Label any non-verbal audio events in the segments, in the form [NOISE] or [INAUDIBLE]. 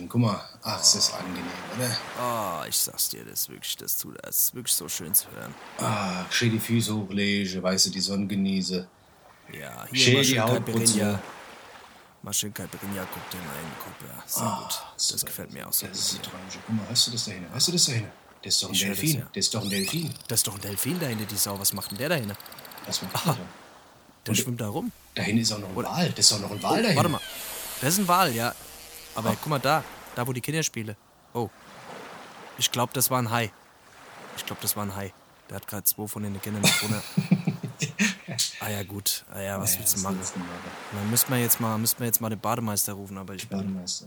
Meeresrauschen. Guck mal. Ach, es ist angenehm, oder? Oh, ich sag's dir, das ist wirklich, das tut, das ist wirklich so schön zu hören. Ach, schön die Füße hochlege, weißt du, die Sonne genieße. Ja, Schön hier mal die schön Haut putzen. Mal schön Caipirinha, guck dir mal in, guck, ja, sehr Ah, gut. Das super. gefällt mir auch so Das ist gut. ein Träumchen. Guck mal, hörst du das da hinten? Hörst du das da hinten? Das ist doch ein Ich hör das, Delfin. ja. Das ist doch ein Delfin. Das ist doch ein Delfin da hinten, die Sau. Was macht denn der da hinten? Was macht Ah. der? Der schwimmt da rum. Da hinten ist auch noch ein Wal. Das ist auch noch ein Wal da hinten. Warte mal. Das ist ein Wal, ja. Aber Ah. guck mal da. Da, wo die Kinder spielen. Oh. Ich glaube, das war ein Hai. Ich glaube, das war ein Hai. Der hat gerade zwei von den Kindern mit runter. [LAUGHS] ah ja, gut. Ah ja, was Ja, willst du machen? Dann müssten wir jetzt mal, müssten wir jetzt mal den Bademeister rufen, aber ich bin Bademeister.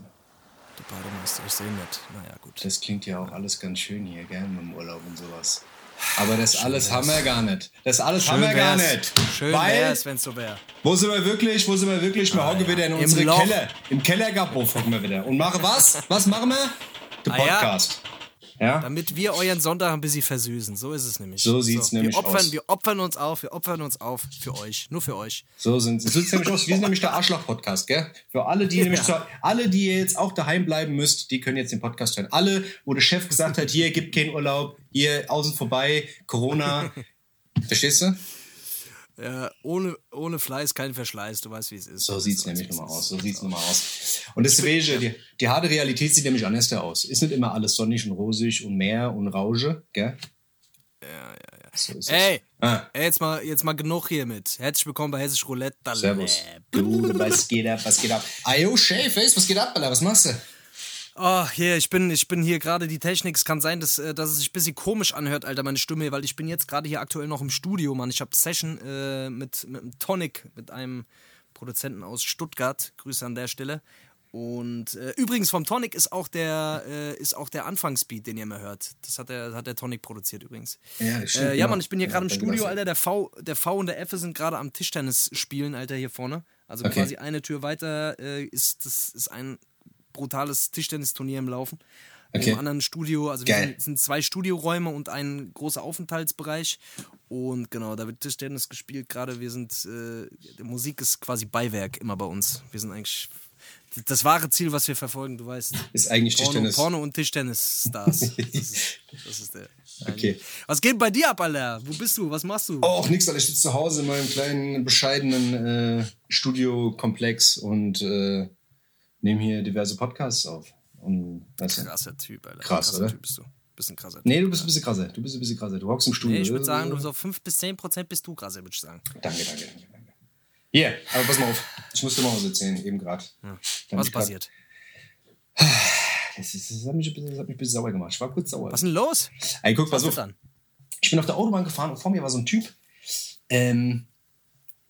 der Bademeister. Ich sehe nicht. Naja, gut. Das klingt ja auch alles ganz schön hier, gell, mit dem Urlaub und sowas. Aber das alles haben wir gar nicht. Das alles haben wir gar wär's. nicht. Schön Weil, wär's, wenn's so wäre. wo sind wir wirklich? Wo sind wir wirklich? Wir hocken wieder in Ah, Im unsere Loch. Keller. Im Kellergabhof hocken wir wieder. Und machen was? Was machen wir? Den Ah ja. Ja? Damit wir euren Sonntag ein bisschen versüßen. So ist es nämlich. So sieht's nämlich wir opfern, aus. Wir opfern uns auf, wir opfern uns auf für euch. Nur für euch. So sind so sieht's nämlich aus. Wir sind nämlich der Arschloch-Podcast, gell? Für alle, die nämlich zu, alle, die ihr jetzt auch daheim bleiben müsst, die können jetzt den Podcast hören. Alle, wo der Chef gesagt hat, hier gibt keinen Urlaub, hier außen vorbei, Corona. [LAUGHS] Verstehst du? Ja, ohne, ohne Fleiß kein Verschleiß. Du weißt, wie es ist. So sieht's weißt, nämlich es nochmal aus. So sieht's nochmal aus. Und deswegen, die, die harte Realität sieht nämlich anders aus. Ist nicht immer alles sonnig und rosig und Meer und Rausche, gell? Ja, ja, ja. So ist Ey, es. Ah, ey, jetzt mal, jetzt mal genug hiermit. Herzlich willkommen bei Hessisch Roulette. Servus. Du, was geht ab, was geht ab? Ayo, Chef, was geht ab, Alter? Was machst du? Oh, hier, ich bin, ich bin hier gerade die Technik. Es kann sein, dass, äh, dass es sich ein bisschen komisch anhört, Alter, meine Stimme, weil ich bin jetzt gerade hier aktuell noch im Studio, Mann. Ich habe Session äh, mit, mit einem Tonic, mit einem Produzenten aus Stuttgart. Grüße an der Stelle. Und äh, übrigens vom Tonic ist auch der äh, ist auch der Anfangsbeat, den ihr immer hört. Das hat der, hat der Tonic produziert übrigens. Ja, stimmt, Äh, ja, genau. Mann, ich bin hier Ja, gerade im Studio. Alter. Der V, der V und der F sind gerade am Tischtennis spielen, Alter, hier vorne. Also Okay. quasi eine Tür weiter äh, ist das ist ein brutales Tischtennisturnier im Laufen. Okay. Im anderen Studio, also wir Geil. sind, sind zwei Studioräume und ein großer Aufenthaltsbereich. Und genau, da wird Tischtennis gespielt gerade. Wir sind, äh, die Musik ist quasi Beiwerk immer bei uns. Wir sind eigentlich das wahre Ziel, was wir verfolgen, du weißt. Ist eigentlich Porno, Tischtennis. Porno und Tischtennis-Stars. [LAUGHS] Das ist, das ist der. Okay. Was geht bei dir ab, Alter? Wo bist du? Was machst du? Auch nix, Alter. Ich sitze zu Hause in meinem kleinen, bescheidenen äh, Studiokomplex und äh, nehme hier diverse Podcasts auf. Und, weißt du? Krasser Typ, Alter. Krass, krasser oder? Typ bist du. Bist ein krasser Typ. Nee, du bist ein bisschen krasser. Du bist ein bisschen krasser. Du hockst im Studio. Nee, ich würde sagen, du so 5 bis 10 Prozent bist du krasser, würde ich sagen. Danke, danke, danke, danke. Hier, aber pass mal auf. Ich musste mal was erzählen, eben gerade. Was passiert? Das, ist, das, hat mich, ein bisschen- das hat mich ein bisschen sauer gemacht. Ich war kurz sauer. Was ist denn los? Ey, guck, pass auf. Ich bin auf der Autobahn gefahren und vor mir war so ein Typ. Ähm,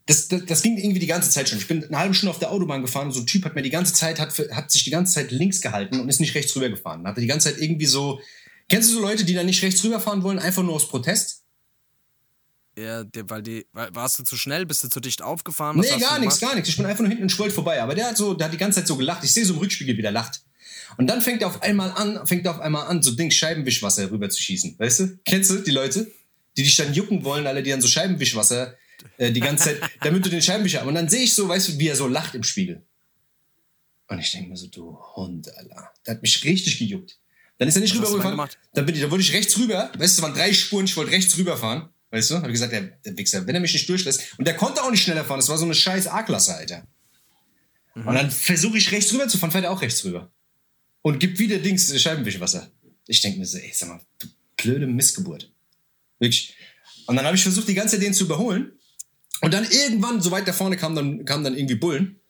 das, das, das ging irgendwie die ganze Zeit schon. Ich bin eine halbe Stunde auf der Autobahn gefahren und so ein Typ hat mir die ganze Zeit, hat, hat sich die ganze Zeit links gehalten und ist nicht rechts rüber gefahren. Hat die ganze Zeit irgendwie so. Kennst du so Leute, die dann nicht rechts rüberfahren wollen, einfach nur aus Protest? Ja, weil die, warst du zu schnell? Bist du zu dicht aufgefahren? Was nee, gar nichts, gar nichts. Ich bin einfach nur hinten und schwollt vorbei. Aber der hat so, der hat die ganze Zeit so gelacht. Ich sehe so im Rückspiegel, wie der lacht. Und dann fängt er auf einmal an, fängt er auf einmal an, so Ding Scheibenwischwasser rüber zu schießen. Weißt du? Kennst du die Leute? Die dich dann jucken wollen, alle, die dann so Scheibenwischwasser äh, die ganze Zeit, damit du den Scheibenwischer. Und dann sehe ich so, weißt du, wie er so lacht im Spiegel. Und ich denke mir so, du Hund, Alter. Der hat mich richtig gejuckt. Dann ist er nicht rübergefahren. Dann, bin ich, dann wollte ich rechts rüber. Weißt du, es waren drei Spuren, ich wollte rechts rüberfahren. Weißt du? Hab ich gesagt, der, der Wichser, wenn er mich nicht durchlässt. Und der konnte auch nicht schneller fahren. Das war so eine scheiß A-Klasse, Alter. Und dann versuche ich rechts rüber zu fahren, fährt er auch rechts rüber. Und gibt wieder Dings Scheibenwischwasser. Ich denke mir so, ey, sag mal, du blöde Missgeburt. Wirklich. Und dann habe ich versucht, die ganze Zeit den zu überholen. Und dann irgendwann, so weit da vorne kamen dann, kamen dann irgendwie Bullen.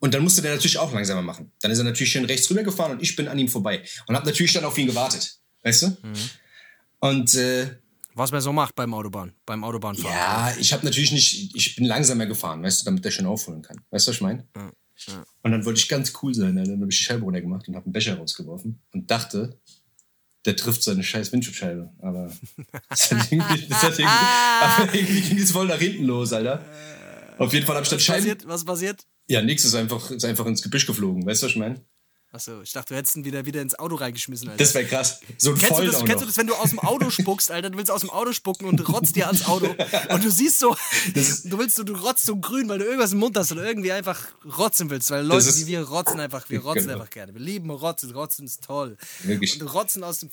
Und dann musste der natürlich auch langsamer machen. Dann ist er natürlich schön rechts rüber gefahren und ich bin an ihm vorbei. Und habe natürlich dann auf ihn gewartet. Weißt du? Und äh, Was man so macht beim Autobahn, beim Autobahnfahren. ja, ich habe natürlich nicht, ich bin langsamer gefahren, weißt du, damit der schön aufholen kann. Weißt du, was ich meine? Und dann wollte ich ganz cool sein. Dann habe ich die Scheibe runtergemacht und habe einen Becher rausgeworfen und dachte, der trifft seine scheiß Windschutzscheibe. Aber [LAUGHS] das hat irgendwie, das hat irgendwie, [LAUGHS] irgendwie ging es voll nach hinten los, Alter. Auf jeden Fall ich dann Was Scheiben. passiert? Was passiert? Ja, nix ist einfach, ist einfach ins Gebüsch geflogen. Weißt du, was ich meine? Achso, ich dachte, du hättest ihn wieder, wieder ins Auto reingeschmissen, Alter. Das wäre krass. So ein Kennst, du das, kennst du das, wenn du aus dem Auto spuckst, Alter? Du willst aus dem Auto spucken und rotzt dir ans Auto. Und du siehst so, [LAUGHS] du willst so, du rotzt so grün, weil du irgendwas im Mund hast oder irgendwie einfach rotzen willst. Weil Leute, ist- wie wir rotzen einfach, wir rotzen Genau. einfach gerne. Wir lieben Rotzen, Rotzen ist toll. Wirklich. Und rotzen aus dem,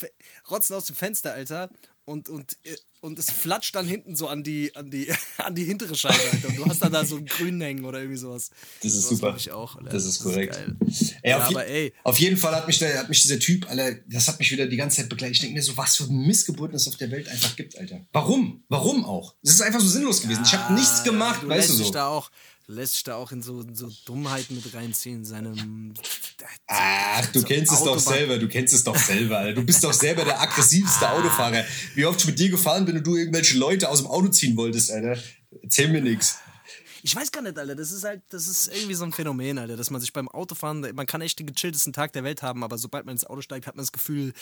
rotzen aus dem Fenster, Alter. Und, und, äh, und es flatscht dann hinten so an die, an die, [LAUGHS] an die hintere Scheibe, Alter. Und du hast dann da so einen grünen hängen oder irgendwie sowas. Das ist Sowas super. Ich auch, Alter. Das ist korrekt. geil. Ey, Ja, auf, aber ey. auf jeden Fall hat mich, der, hat mich dieser Typ, Alter, das hat mich wieder die ganze Zeit begleitet. Ich denke mir so, was für Missgeburten es auf der Welt einfach gibt, Alter. Warum? Warum auch? Es ist einfach so sinnlos gewesen. ich habe nichts gemacht, du weißt du so. da auch, lässt dich da auch in so, so Dummheiten mit reinziehen, in seinem. Ach, du kennst es doch Autobahn. selber, du kennst es doch selber, Alter. Du bist doch selber der aggressivste Autofahrer. Wie oft ich mit dir gefahren bin und du irgendwelche Leute aus dem Auto ziehen wolltest, Alter. Erzähl mir nix. Ich weiß gar nicht, Alter. Das ist halt, das ist irgendwie so ein Phänomen, Alter, dass man sich beim Autofahren, man kann echt den gechilltesten Tag der Welt haben, aber sobald man ins Auto steigt, hat man das Gefühl,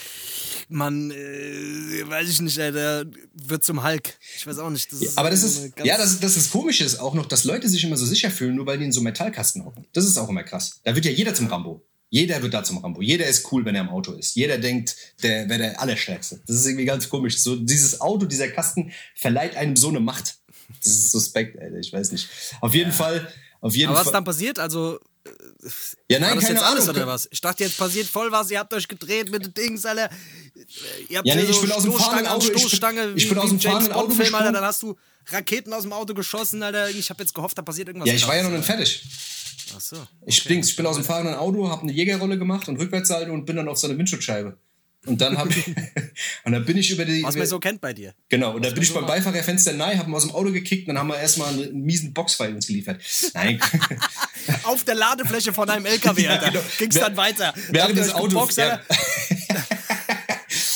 man, äh, weiß ich nicht, Alter, wird zum Hulk. Ich weiß auch nicht. Das ist Aber das ist, ja, das, das ist komisch ist auch noch, dass Leute sich immer so sicher fühlen, nur weil die in so Metallkasten hocken. Das ist auch immer krass. Da wird ja jeder zum Rambo. Jeder wird da zum Rambo. Jeder ist cool, wenn er im Auto ist. Jeder denkt, der wäre der Allerstärkste. Das ist irgendwie ganz komisch. So, dieses Auto, dieser Kasten verleiht einem so eine Macht. Das ist suspekt, Alter. Ich weiß nicht. Auf jeden Fall, auf jeden Aber was Fall. dann passiert, also. ja, War nein, das keine jetzt alles Ahnung. oder was? Ich dachte, jetzt passiert voll was. Ihr habt euch gedreht mit den Dings, Alter. Ihr habt Ja, nee, hier ich bin aus dem Stoßstange fahrenden Auto- ich bin- Stoßstange. ich bin wie- aus wie dem fahrenden Auto Bond-Film, Alter. Dann hast du Raketen aus dem Auto geschossen, Alter. Ich habe jetzt gehofft, da passiert irgendwas. Ja, ich war ja noch nicht fertig. Ach so. Ich, Dings, ich bin aus dem fahrenden Auto, habe eine Jägerrolle gemacht und Rückwärtssalto und bin dann auf so eine Windschutzscheibe. Und dann habe ich, [LAUGHS] und dann bin ich über die, Was man so kennt bei dir. genau, und dann bin ich beim. Beifahrerfenster nein, habe ihn aus dem Auto gekickt, dann haben wir erstmal einen, einen miesen Boxfight uns geliefert. Nein, [LAUGHS] Auf der Ladefläche von einem LKW, Ja, Alter. genau. Ging's Wer- dann weiter. während des Autos, ja. [LAUGHS]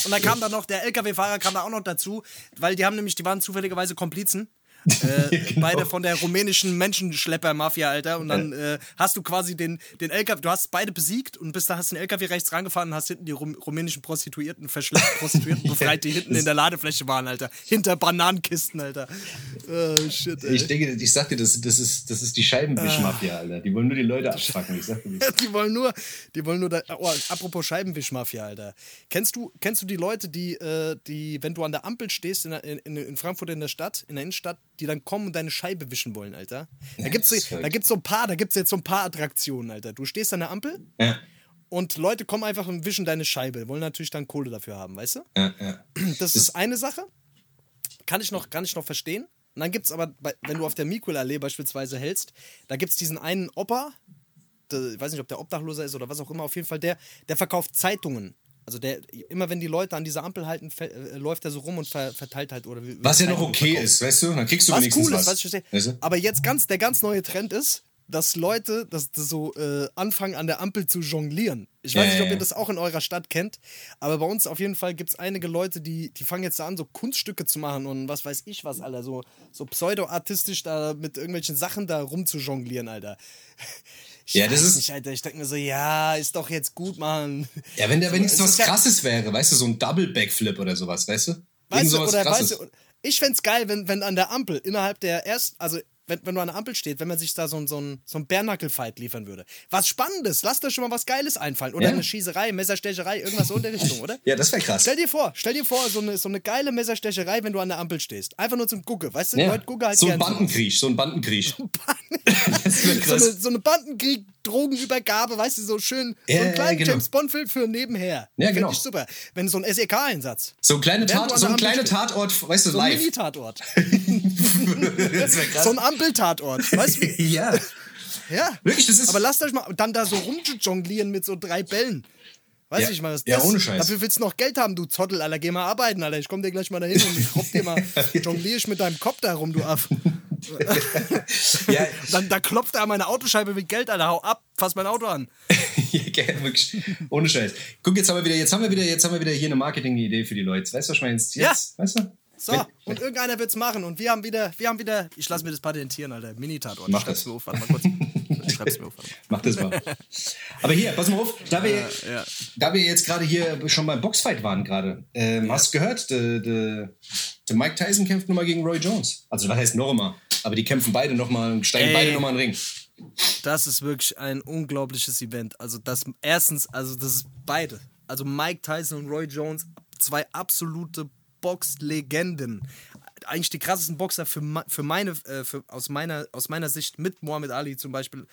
Und dann kam dann noch der LKW-Fahrer kam da auch noch dazu, weil die haben nämlich, die waren zufälligerweise Komplizen. Äh, [LAUGHS] Genau. Beide von der rumänischen Menschenschlepper-Mafia, Alter. Und dann äh, hast du quasi den, den LKW, du hast beide besiegt und bist da hast den LKW rechts rangefahren und hast hinten die rum, rumänischen Prostituierten verschleppt, [LAUGHS] Prostituierten befreit, die hinten in der Ladefläche waren, Alter. Hinter Bananenkisten, Alter. Oh, shit, ey. ich denke, ich sag dir, das, das ist, das ist die Scheibenwischmafia, Alter. Die wollen nur die Leute abfacken, ich sag dir das. [LAUGHS] Die wollen nur, die wollen nur, da, oh, apropos Scheibenwischmafia, Alter. Kennst du, kennst du die Leute, die, äh, die, wenn du an der Ampel stehst in, in, in Frankfurt in der Stadt, in der Innenstadt, die dann kommen und deine Scheibe wischen wollen, Alter? Da gibt's, verrückt. da gibt's so ein paar, da gibt's jetzt so ein paar Attraktionen, Alter. Du stehst an der Ampel Ja, und Leute kommen einfach und wischen deine Scheibe, wollen natürlich dann Kohle dafür haben, weißt du? ja, ja. Das ist eine Sache. Kann ich noch, kann ich noch verstehen. Und dann gibt es aber, wenn du auf der Mikulallee beispielsweise hältst, da gibt es diesen einen Opa, der, ich weiß nicht, ob der Obdachloser ist oder was auch immer, auf jeden Fall, der, der verkauft Zeitungen. Also der, immer wenn die Leute an dieser Ampel halten, äh, läuft er so rum und ver, verteilt halt oder Was ja noch okay ist, weißt du? Dann kriegst du Was wenigstens cool ist, was. ich verstehe. Weißt du? Aber jetzt ganz, der ganz neue Trend ist, dass Leute dass, dass so äh, anfangen an der Ampel zu jonglieren. Ich weiß Ja, nicht, ob ihr das auch in eurer Stadt kennt, aber bei uns auf jeden Fall gibt es einige Leute, die, die fangen jetzt an, so Kunststücke zu machen und was weiß ich was, Alter. So, so pseudo-artistisch da mit irgendwelchen Sachen da rumzujonglieren, Alter. Ich Ja, das weiß ist- nicht, Alter. Ich denke mir so, ja, ist doch jetzt gut, Mann. Ja, wenn der wenigstens es was ja- krasses wäre, weißt du, so ein Double Backflip oder sowas, weißt du? Weißt du, oder krasses. weißt du, ich fänd's geil, wenn, wenn an der Ampel innerhalb der erst, also wenn, wenn du an der Ampel steht, wenn man sich da so, ein- so ein, so ein Bärnackel-Fight liefern würde. Was Spannendes, lasst euch schon mal was Geiles einfallen. Oder Ja. eine Schießerei, Messerstecherei, irgendwas so in der [LAUGHS] Richtung, oder? ja, das wäre krass. Stell dir vor, stell dir vor, so eine, so eine geile Messerstecherei, wenn du an der Ampel stehst. Einfach nur zum Gucken, weißt du? Ja. Leute gucken halt so ein. Bandenkrieg, so ein Bandenkrieg. [LAUGHS] das wäre So eine, so eine Bandenkrieg, Drogenübergabe, weißt du, so schön, so Ja, ein ja, kleiner genau. James Bond-Film für nebenher. Ja, Find genau. ich super. Wenn so ein SEK-Einsatz. So ein du Tat, so ein kleiner. Tatort, weißt du, So ein live. Mini-Tatort. [LAUGHS] das wäre krass. So ein Ampeltatort. [LAUGHS] Weißt du? ja. Ja. Wirklich, das ist- Aber lasst euch mal dann da so rumjonglieren mit so drei Bällen. Weiß Ja. ich mal, was Ja, das ohne Scheiß. Dafür willst du noch Geld haben, du Zottel, Alter. Geh mal arbeiten, Alter. Ich komm dir gleich mal dahin und ich robb dir mal, [LAUGHS] jonglier ich mit deinem Kopf da rum, du Aff. [LAUGHS] ja. dann, dann klopft er an meine Autoscheibe mit Geld, Alter, hau ab, fass mein Auto an. ja, wirklich. Ohne Scheiß. Guck, jetzt haben wir wieder, jetzt haben wir wieder, jetzt haben wir wieder hier eine Marketing-Idee für die Leute. Weißt du, was ich meine? Jetzt, ja. weißt du? So, wenn, und irgendeiner wird's machen. Und wir haben wieder, wir haben wieder, ich lasse mir das patentieren, Alter. Mini-Tatort. Mach das. Auf, warte mal kurz. [LAUGHS] Schreib's mir auf. Mach das mal. Aber hier, pass mal auf, da wir, äh, ja. da wir jetzt gerade hier schon beim Boxfight waren gerade, ähm, ja. hast du gehört, der de, de Mike Tyson kämpft nochmal gegen Roy Jones. Also was heißt nochmal? Aber die kämpfen beide nochmal und steigen Ey. beide nochmal in den Ring. Das ist wirklich ein unglaubliches Event. Also das erstens, also das ist beide. Also Mike Tyson und Roy Jones, zwei absolute Boxlegenden. Eigentlich die krassesten Boxer für, für meine, äh, für, aus, meiner, aus meiner Sicht mit Muhammad Ali zum Beispiel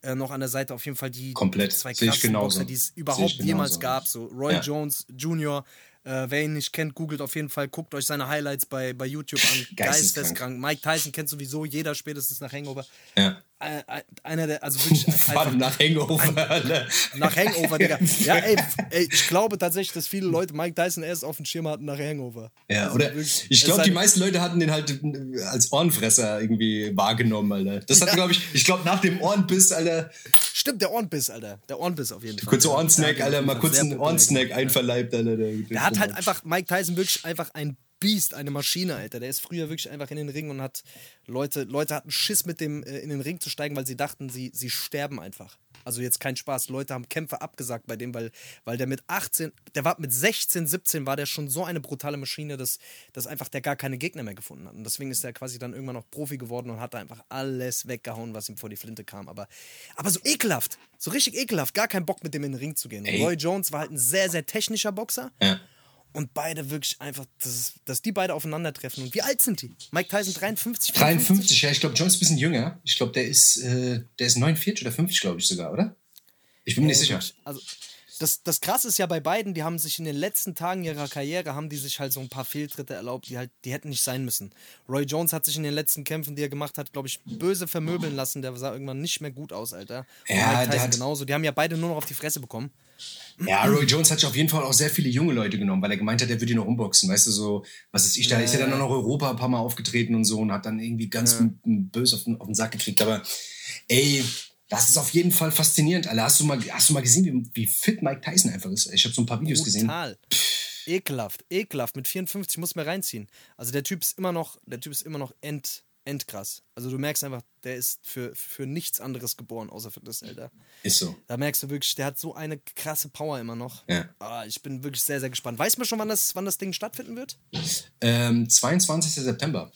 äh, noch an der Seite auf jeden Fall die, Komplett. Die zwei krassesten Boxer, die es überhaupt jemals gab. So Roy ja. Jones Jr., äh, wer ihn nicht kennt, googelt auf jeden Fall, guckt euch seine Highlights bei, bei YouTube an. Geisteskrank. Mike Tyson kennt sowieso jeder spätestens nach Hangover. Ja. Äh, äh, einer der, also [LAUGHS] wirklich. Einfach, nach Hangover. Ein, nach Hangover, Digga. Ja, [LAUGHS] ey, ey, ich glaube tatsächlich, dass viele Leute Mike Tyson erst auf dem Schirm hatten nach Hangover. Ja, also oder wirklich, ich glaube, die meisten Leute hatten den halt als Ohrenfresser irgendwie wahrgenommen, Alter. Das hat, ja. glaube ich, ich glaube, nach dem Ohrenbiss, Alter. Stimmt, der Ohrenbiss, Alter. Der Ohrenbiss auf jeden Fall. Kurzer Ohrensnack, Alter, mal kurz einen Ohrensnack einverleibt, Alter. Der, der, der hat halt einfach, Mike Tyson wirklich einfach ein Biest, eine Maschine, Alter. Der ist früher wirklich einfach in den Ring und hat Leute, Leute hatten Schiss mit dem äh, in den Ring zu steigen, weil sie dachten, sie, sie sterben einfach. Also jetzt kein Spaß. Leute haben Kämpfe abgesagt bei dem, weil, weil der mit 18, der war mit 16, 17 war der schon so eine brutale Maschine, dass, dass einfach der gar keine Gegner mehr gefunden hat. Und deswegen ist er quasi dann irgendwann noch Profi geworden und hat da einfach alles weggehauen, was ihm vor die Flinte kam. Aber, aber so ekelhaft, so richtig ekelhaft, gar keinen Bock mit dem in den Ring zu gehen. Roy Jones war halt ein sehr, sehr technischer Boxer. Ja und beide wirklich einfach, dass, dass die beide aufeinandertreffen. Und wie alt sind die? Mike Tyson 53? 53, 53 ja. Ich glaube, John ist ein bisschen jünger. Ich glaube, der ist, äh, der ist 49 oder 50, glaube ich sogar, oder? Ich bin mir nicht sicher. Also, das, das Krasse ist ja bei beiden, die haben sich in den letzten Tagen ihrer Karriere, haben die sich halt so ein paar Fehltritte erlaubt, die halt, die hätten nicht sein müssen. Roy Jones hat sich in den letzten Kämpfen, die er gemacht hat, glaube ich, böse vermöbeln lassen. Der sah irgendwann nicht mehr gut aus, Alter. Und ja, Mike Tyson genauso. Die haben ja beide nur noch auf die Fresse bekommen. Ja, Roy Jones hat sich auf jeden Fall auch sehr viele junge Leute genommen, weil er gemeint hat, er würde ihn noch umboxen. Weißt du, so, was ist ich, da ja, ist er dann auch noch Europa ein paar Mal aufgetreten und so und hat dann irgendwie ganz ja. böse auf den, auf den Sack gekriegt. Aber ey, das ist auf jeden Fall faszinierend, Alter. Hast du mal, hast du mal gesehen, wie, wie fit Mike Tyson einfach ist? Ich habe so ein paar Videos Total. gesehen. Total. Ekelhaft, ekelhaft. Mit 54 muss man reinziehen. Also der Typ ist immer noch, der Typ ist immer noch end, endkrass. Also du merkst einfach, der ist für, für nichts anderes geboren, außer für das, Alter. Ist so. Da merkst du wirklich, der hat so eine krasse Power immer noch. Ja. Ah, ich bin wirklich sehr, sehr gespannt. Weißt du schon, wann das, wann das Ding stattfinden wird? Ähm, 22. September.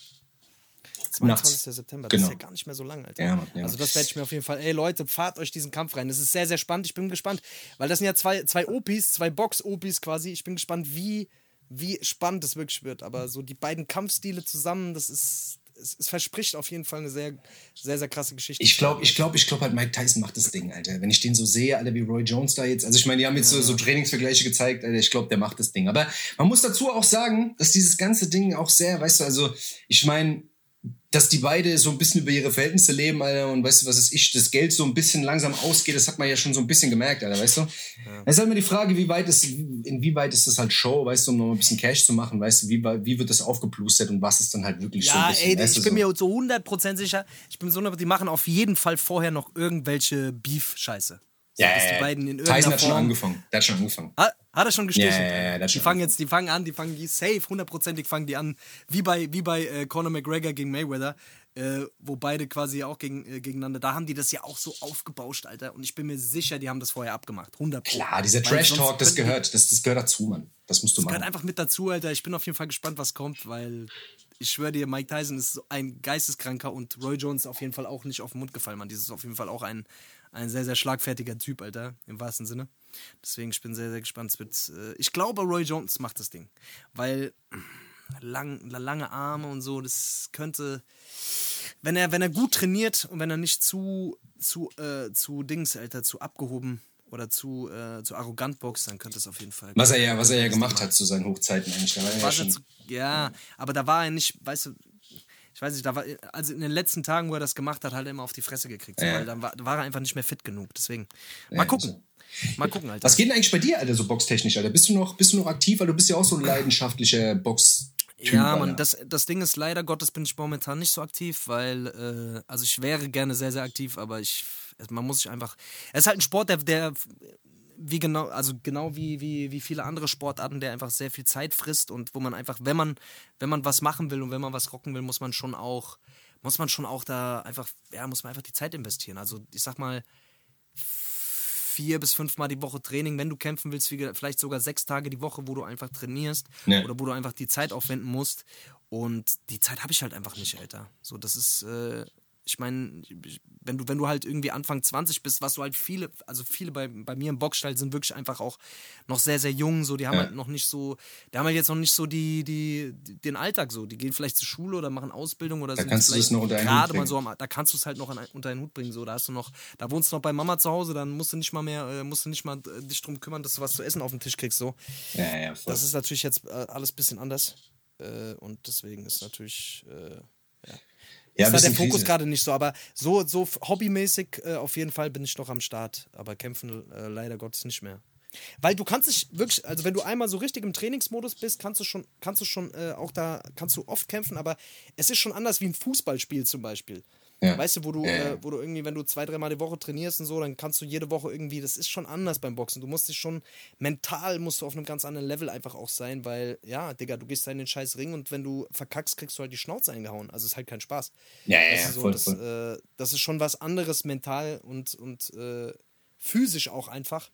22. Nachts. September. Das genau. ist ja gar nicht mehr so lang, Alter. Ja, ja. Also das werde ich mir auf jeden Fall. Ey Leute, fahrt euch diesen Kampf rein. Das ist sehr, sehr spannend. Ich bin gespannt, weil das sind ja zwei, zwei OPs, zwei Box-OPs quasi. Ich bin gespannt, wie, wie spannend das wirklich wird. Aber so die beiden Kampfstile zusammen, das ist, es, es, verspricht auf jeden Fall eine sehr, sehr, sehr krasse Geschichte. Ich glaube, ich glaube, ich glaube halt, Mike Tyson macht das Ding, Alter. Wenn ich den so sehe, Alter, wie Roy Jones da jetzt, also ich meine, die haben jetzt ja. so, so Trainingsvergleiche gezeigt, Alter, ich glaube, der macht das Ding. Aber man muss dazu auch sagen, dass dieses ganze Ding auch sehr, weißt du, also ich meine, dass die beide so ein bisschen über ihre Verhältnisse leben, Alter, und weißt du, was ist ich, das Geld so ein bisschen langsam ausgeht, das hat man ja schon so ein bisschen gemerkt, Alter, weißt du? Ja. Es ist halt immer die Frage, wie weit ist, inwieweit ist das halt Show, weißt du, um noch ein bisschen Cash zu machen, weißt du, wie, wie wird das aufgeplustert und was ist dann halt wirklich ja, so ein bisschen, ey, ich bin so? mir so 100% sicher, ich bin so, die machen auf jeden Fall vorher noch irgendwelche Beef-Scheiße. Ja, ja, die beiden in Tyson hat schon angefangen. Der hat schon angefangen. Hat, hat er schon gestrichen? Ja, ja, ja, die fangen jetzt, die fangen an, die fangen die safe, hundertprozentig fangen die an, wie bei, wie bei äh, Conor McGregor gegen Mayweather, äh, wo beide quasi auch gegen, äh, gegeneinander, da haben die das ja auch so aufgebauscht, Alter. Und ich bin mir sicher, die haben das vorher abgemacht. 100 Klar, dieser Trash-Talk, das gehört, das, das gehört dazu, Mann. Das musst du das machen. Das gehört einfach mit dazu, Alter. Ich bin auf jeden Fall gespannt, was kommt, weil ich schwöre dir, Mike Tyson ist so ein Geisteskranker und Roy Jones auf jeden Fall auch nicht auf den Mund gefallen, Mann. Dieses ist auf jeden Fall auch ein, ein sehr, sehr schlagfertiger Typ, Alter, im wahrsten Sinne. Deswegen, ich bin sehr, sehr gespannt. Wird, äh, ich glaube, Roy Jones macht das Ding. Weil lang, lange Arme und so, das könnte. Wenn er, wenn er gut trainiert und wenn er nicht zu, zu, äh, zu Dings, Alter, zu abgehoben oder zu, äh, zu arrogant boxt, dann könnte es auf jeden Fall. Was er ja, was er ja gemacht hat zu seinen Hochzeiten eigentlich. Da war er ja, schon zu, ja, aber da war er nicht, weißt du, ich weiß nicht, da war, also in den letzten Tagen, wo er das gemacht hat, hat er immer auf die Fresse gekriegt. So, ja. Weil dann war, war, er einfach nicht mehr fit genug. Deswegen, mal gucken. Also. Mal gucken, Alter. Was geht denn eigentlich bei dir, Alter, so boxtechnisch, Alter? Bist du noch, bist du noch aktiv? Weil du bist ja auch so ein leidenschaftlicher Box. Typ. Ja, Mann, das, das Ding ist leider Gottes bin ich momentan nicht so aktiv, weil, äh, also ich wäre gerne sehr, sehr aktiv, aber ich, man muss sich einfach, es ist halt ein Sport, der, der wie genau, also genau wie, wie, wie viele andere Sportarten, der einfach sehr viel Zeit frisst und wo man einfach, wenn man, wenn man was machen will und wenn man was rocken will, muss man schon auch, muss man schon auch da einfach, ja, muss man einfach die Zeit investieren. Also ich sag mal, vier bis fünfmal die Woche Training, wenn du kämpfen willst, vielleicht sogar sechs Tage die Woche, wo du einfach trainierst Ja. oder wo du einfach die Zeit aufwenden musst. Und die Zeit habe ich halt einfach nicht, Alter. So, das ist, äh, ich meine, wenn du, wenn du halt irgendwie Anfang 20 bist, was du halt viele, also viele bei, bei mir im Boxstall sind wirklich einfach auch noch sehr, sehr jung, so, die haben Ja. halt noch nicht so, die haben halt jetzt noch nicht so die, die, den Alltag so. Die gehen vielleicht zur Schule oder machen Ausbildung oder Da sind kannst du das noch unter einen Hut gerade mal so am, da kannst du es halt noch an, unter einen Hut bringen. So, da hast du noch, da wohnst du noch bei Mama zu Hause, dann musst du nicht mal mehr, äh, musst du nicht mal äh, dich drum kümmern, dass du was zu essen auf den Tisch kriegst. So. Ja, ja, voll. Das ist natürlich jetzt äh, alles ein bisschen anders. Und deswegen ist natürlich äh, ja, ist da der Fokus gerade nicht so. Aber so, so hobbymäßig äh, auf jeden Fall bin ich noch am Start. Aber kämpfen äh, leider Gottes nicht mehr. Weil du kannst dich wirklich, also wenn du einmal so richtig im Trainingsmodus bist, kannst du schon, kannst du schon äh, auch da, kannst du oft kämpfen, aber es ist schon anders wie ein Fußballspiel zum Beispiel. Ja. Weißt du, wo du, Ja, ja. äh, wo du irgendwie, wenn du zwei, dreimal die Woche trainierst und so, dann kannst du jede Woche irgendwie, das ist schon anders beim Boxen. Du musst dich schon, mental musst du auf einem ganz anderen Level einfach auch sein, weil, ja, Digga, du gehst da in den scheiß Ring und wenn du verkackst, kriegst du halt die Schnauze eingehauen. Also ist halt kein Spaß. Ja, ja, ja, so, voll, das, voll. Äh, das ist schon was anderes mental und, und äh, physisch auch einfach.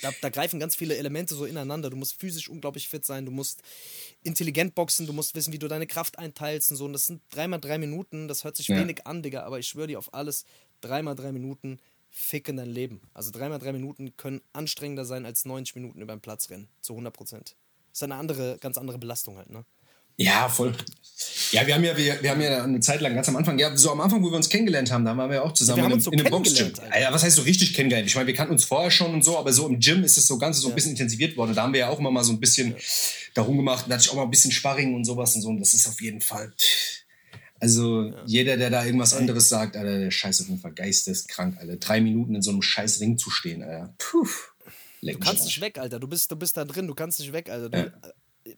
Da, da greifen ganz viele Elemente so ineinander. Du musst physisch unglaublich fit sein, du musst intelligent boxen, du musst wissen, wie du deine Kraft einteilst und so. Und das sind dreimal drei Minuten, das hört sich Ja. wenig an, Digga, aber ich schwöre dir auf alles, dreimal drei Minuten ficken dein Leben. Also dreimal drei Minuten können anstrengender sein als 90 Minuten über den Platz rennen, zu 100 Prozent. Das ist eine andere, ganz andere Belastung halt, ne? Ja, voll. Ja, wir haben ja, wir, wir haben ja eine Zeit lang, ganz am Anfang, ja, so am Anfang, wo wir uns kennengelernt haben, da waren wir ja auch zusammen Ja, wir haben in, so in einem Boxgym. Ja, was heißt so richtig kennengelernt? Ich meine, wir kannten uns vorher schon und so, aber so im Gym ist es so ganz so ein bisschen intensiviert worden. Da haben wir ja auch immer mal so ein bisschen darum gemacht. Da hatte ich auch mal ein bisschen Sparring und sowas und so. Und das ist auf jeden Fall. Also jeder, der da irgendwas anderes sagt, Alter, der Scheiß auf jeden Fall geisteskrank, Alter. Drei Minuten in so einem scheiß Ring zu stehen, Alter. Puh. Du kannst nicht weg, Alter. Du bist, du bist da drin, du kannst nicht weg, Alter. Du, äh,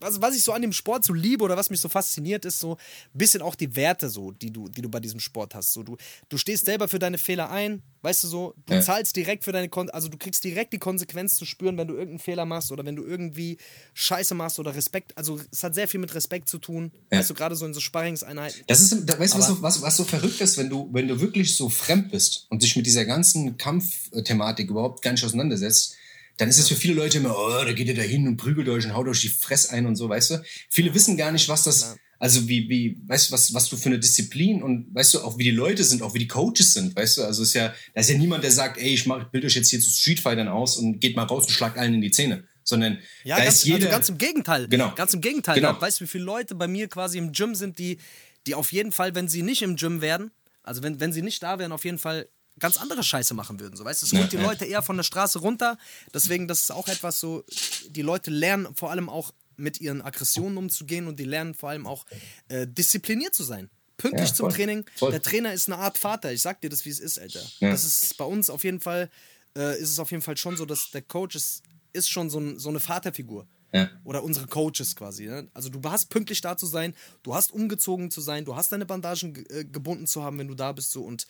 was, was ich so an dem Sport so liebe oder was mich so fasziniert, ist so ein bisschen auch die Werte, so, die du, die du bei diesem Sport hast. So, du, du stehst selber für deine Fehler ein, weißt du so, du Ja. zahlst direkt für deine Kon also du kriegst direkt die Konsequenz zu spüren, wenn du irgendeinen Fehler machst oder wenn du irgendwie Scheiße machst oder Respekt. Also es hat sehr viel mit Respekt zu tun. Ja. Weißt du, gerade so in so Sparringseinheiten. Das ist, da- weißt du, was, so- was, was so verrückt ist, wenn du, wenn du wirklich so fremd bist und dich mit dieser ganzen Kampfthematik überhaupt gar nicht auseinandersetzt, dann ist es für viele Leute immer, oh, da geht ihr da hin und prügelt euch und haut euch die Fresse ein und so, weißt du? Viele wissen gar nicht, was das, also wie, wie, weißt du, was, was du für eine Disziplin und weißt du, auch wie die Leute sind, auch wie die Coaches sind, weißt du? Also ist ja, da ist ja niemand, der sagt, ey, ich mach, ich bild euch jetzt hier zu Streetfightern aus und geht mal raus und schlagt allen in die Zähne. Sondern Ja, da ganz, ist jeder. also ganz im Gegenteil. Genau. Ganz im Gegenteil. Genau. Weißt du, wie viele Leute bei mir quasi im Gym sind, die, die auf jeden Fall, wenn sie nicht im Gym wären, also wenn, wenn sie nicht da wären, auf jeden Fall ganz andere Scheiße machen würden. So, weißt du, es holt die. Leute eher von der Straße runter. Deswegen, das ist auch etwas so, die Leute lernen vor allem auch mit ihren Aggressionen umzugehen und die lernen vor allem auch äh, diszipliniert zu sein. Pünktlich Ja, zum. Training. Voll. Der Trainer ist eine Art Vater. Ich sag dir das, wie es ist, Alter. Ja. Das ist bei uns auf jeden Fall, äh, ist es auf jeden Fall schon so, dass der Coach ist, ist schon so, ein, so eine Vaterfigur. Ja. Oder unsere Coaches quasi. Ne? Also du hast pünktlich da zu sein, du hast umgezogen zu sein, du hast deine Bandagen ge- äh, gebunden zu haben, wenn du da bist so und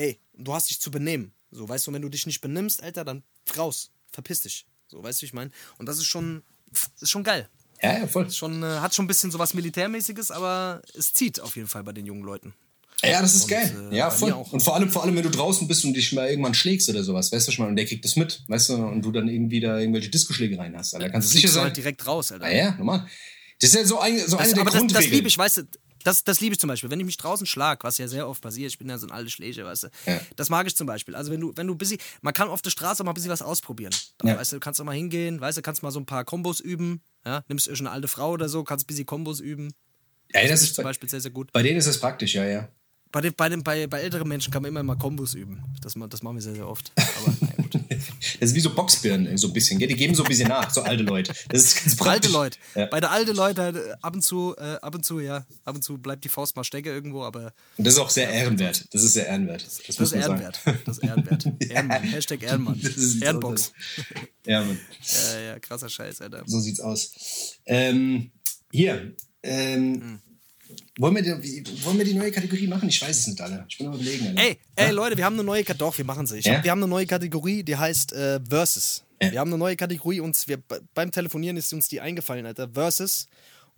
ey, du hast dich zu benehmen. So, weißt du, wenn du dich nicht benimmst, Alter, dann raus, verpiss dich. So, weißt du, ich meine? Und das ist schon, ist schon geil. ja, ja, voll. Ist schon, äh, hat schon ein bisschen sowas Militärmäßiges, aber es zieht auf jeden Fall bei den jungen Leuten. Ja, das ist Und, geil. äh, ja, voll. Und vor allem, vor allem, wenn du draußen bist und dich mal irgendwann schlägst oder sowas, weißt du schon mal, und der kriegt das mit, weißt du, und du dann irgendwie da irgendwelche Diskoschlägereien hast, Alter. Kannst du sicher du sein. halt direkt raus, Alter. Ja, ja, normal. Das ist ja so, ein, so eine Das, der aber das, das Grundregeln. liebe ich, weißt du, das, das liebe ich zum Beispiel. Wenn ich mich draußen schlag, was ja sehr oft passiert, ich bin ja so ein alter Schläger, weißt du. Ja. Das mag ich zum Beispiel. Also wenn du, wenn du busy, man kann auf der Straße auch mal ein bisschen was ausprobieren. Ja. Weißt du, du kannst auch mal hingehen, weißt du, kannst mal so ein paar Kombos üben. Ja? Nimmst irgendeine alte Frau oder so, kannst ein bisschen Kombos üben. ja, das Das ist ist zum bei, Beispiel sehr, sehr gut. bei denen ist das praktisch, ja, ja. Bei, den, bei, den, bei, bei älteren Menschen kann man immer mal Kombos üben. Das, das machen wir sehr, sehr oft. Aber naja, gut. [LAUGHS] Das ist wie so Boxbirnen, so ein bisschen, gell? Die geben so ein bisschen nach, so alte Leute. Das ist ganz praktisch. Alte Leute. Ja. Bei der alten Leute halt, äh, ab und zu, äh, ab und zu, ja, ab und zu bleibt die Faust mal stecken irgendwo, aber Und das ist auch sehr ehrenwert. Das ist sehr ehrenwert. Das, das muss ist ehrenwert. sagen. Das ist ehrenwert. [LAUGHS] [LAUGHS] Ehrenmann. Hashtag Ehrenmann. Das ist- Ehrenbox. Ja, Mann. Ja, ja, krasser Scheiß, Alter. So sieht's aus. Ähm, hier, Ähm, wollen, wir die, wollen wir die neue Kategorie machen? Ich weiß es nicht, alle. Ich bin am überlegen, Alter. Ey, ey Leute, wir haben eine neue Kategorie. Doch, wir machen sie. Ja? hab, wir haben eine neue Kategorie, die heißt äh, Versus. Ja. Wir haben eine neue Kategorie und wir, be- beim Telefonieren ist uns die eingefallen, Alter. Versus.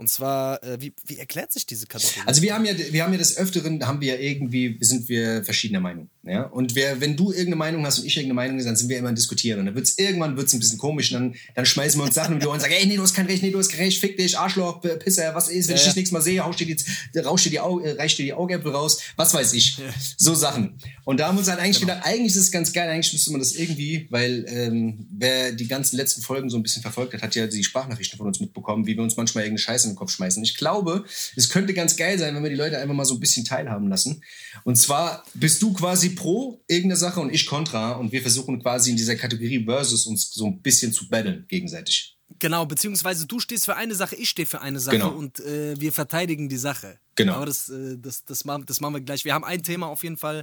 Und zwar, äh, wie, wie erklärt sich diese Kategorie? Also wir haben ja, wir haben ja des Öfteren, haben wir irgendwie, sind wir verschiedener Meinung. Ja? Und wer, wenn du irgendeine Meinung hast und ich irgendeine Meinung, dann sind wir immer im Diskutieren. Und dann wird's irgendwann wird's ein bisschen komisch und dann, dann schmeißen wir uns Sachen um die Ohren und sagen, ey, nee, du hast kein Recht, nee, du hast kein Recht, fick dich, Arschloch, Pisser, was ist, wenn ich Ja, dich nächstes Mal sehe, hausch dir die, rausch dir die, Au, äh, reich dir die Augäpfel raus, was weiß ich. So Sachen. Und da haben wir uns halt eigentlich Genau. gedacht, eigentlich ist es ganz geil, eigentlich müsste man das irgendwie, weil ähm, wer die ganzen letzten Folgen so ein bisschen verfolgt hat, hat ja die Sprachnachrichten von uns mitbekommen, wie wir uns manchmal irgendeine Scheiße in den Kopf schmeißen. Ich glaube, es könnte ganz geil sein, wenn wir die Leute einfach mal so ein bisschen teilhaben lassen. Und zwar bist du quasi pro irgendeine Sache und ich kontra und wir versuchen quasi in dieser Kategorie Versus uns so ein bisschen zu battlen gegenseitig. Genau, beziehungsweise du stehst für eine Sache, ich stehe für eine Sache Genau. und äh, wir verteidigen die Sache. Genau. Aber das, äh, das, das, machen, das machen wir gleich. Wir haben ein Thema auf jeden Fall.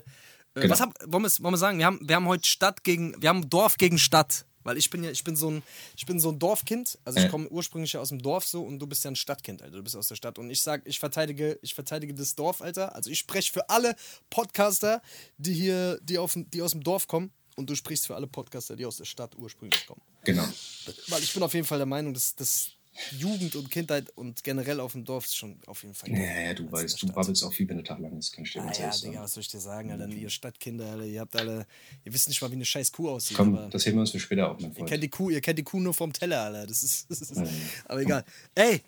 Äh, Genau. Was hab, wollen, wir, wollen wir sagen? Wir haben, wir haben heute Stadt gegen, wir haben Dorf gegen Stadt. Weil ich bin ja, ich bin so ein, ich bin so ein Dorfkind. Also ich komme ursprünglich ja aus dem Dorf so und du bist ja ein Stadtkind, Alter. Du bist aus der Stadt. Und ich sag, ich verteidige, ich verteidige das Dorf, Alter. Also ich spreche für alle Podcaster, die hier, die, auf, die aus dem Dorf kommen. Und du sprichst für alle Podcaster, die aus der Stadt ursprünglich kommen. Genau. Weil ich bin auf jeden Fall der Meinung, dass, dass Jugend und Kindheit und generell auf dem Dorf ist schon auf jeden Fall. Ja, ja, du weißt, du babbelst auch viel, wenn der Tag lang ist. Kann ich dir Ah, ja, Digga, was soll ich dir sagen, Alter? Ihr Stadtkinder, Alter, ihr habt alle, ihr wisst nicht mal, wie eine scheiß Kuh aussieht. Komm, das heben wir uns für später auf, mein ihr Freund. kennt die Kuh, ihr kennt die Kuh nur vom Teller, Alter. Das ist, das ist aber egal. Ey!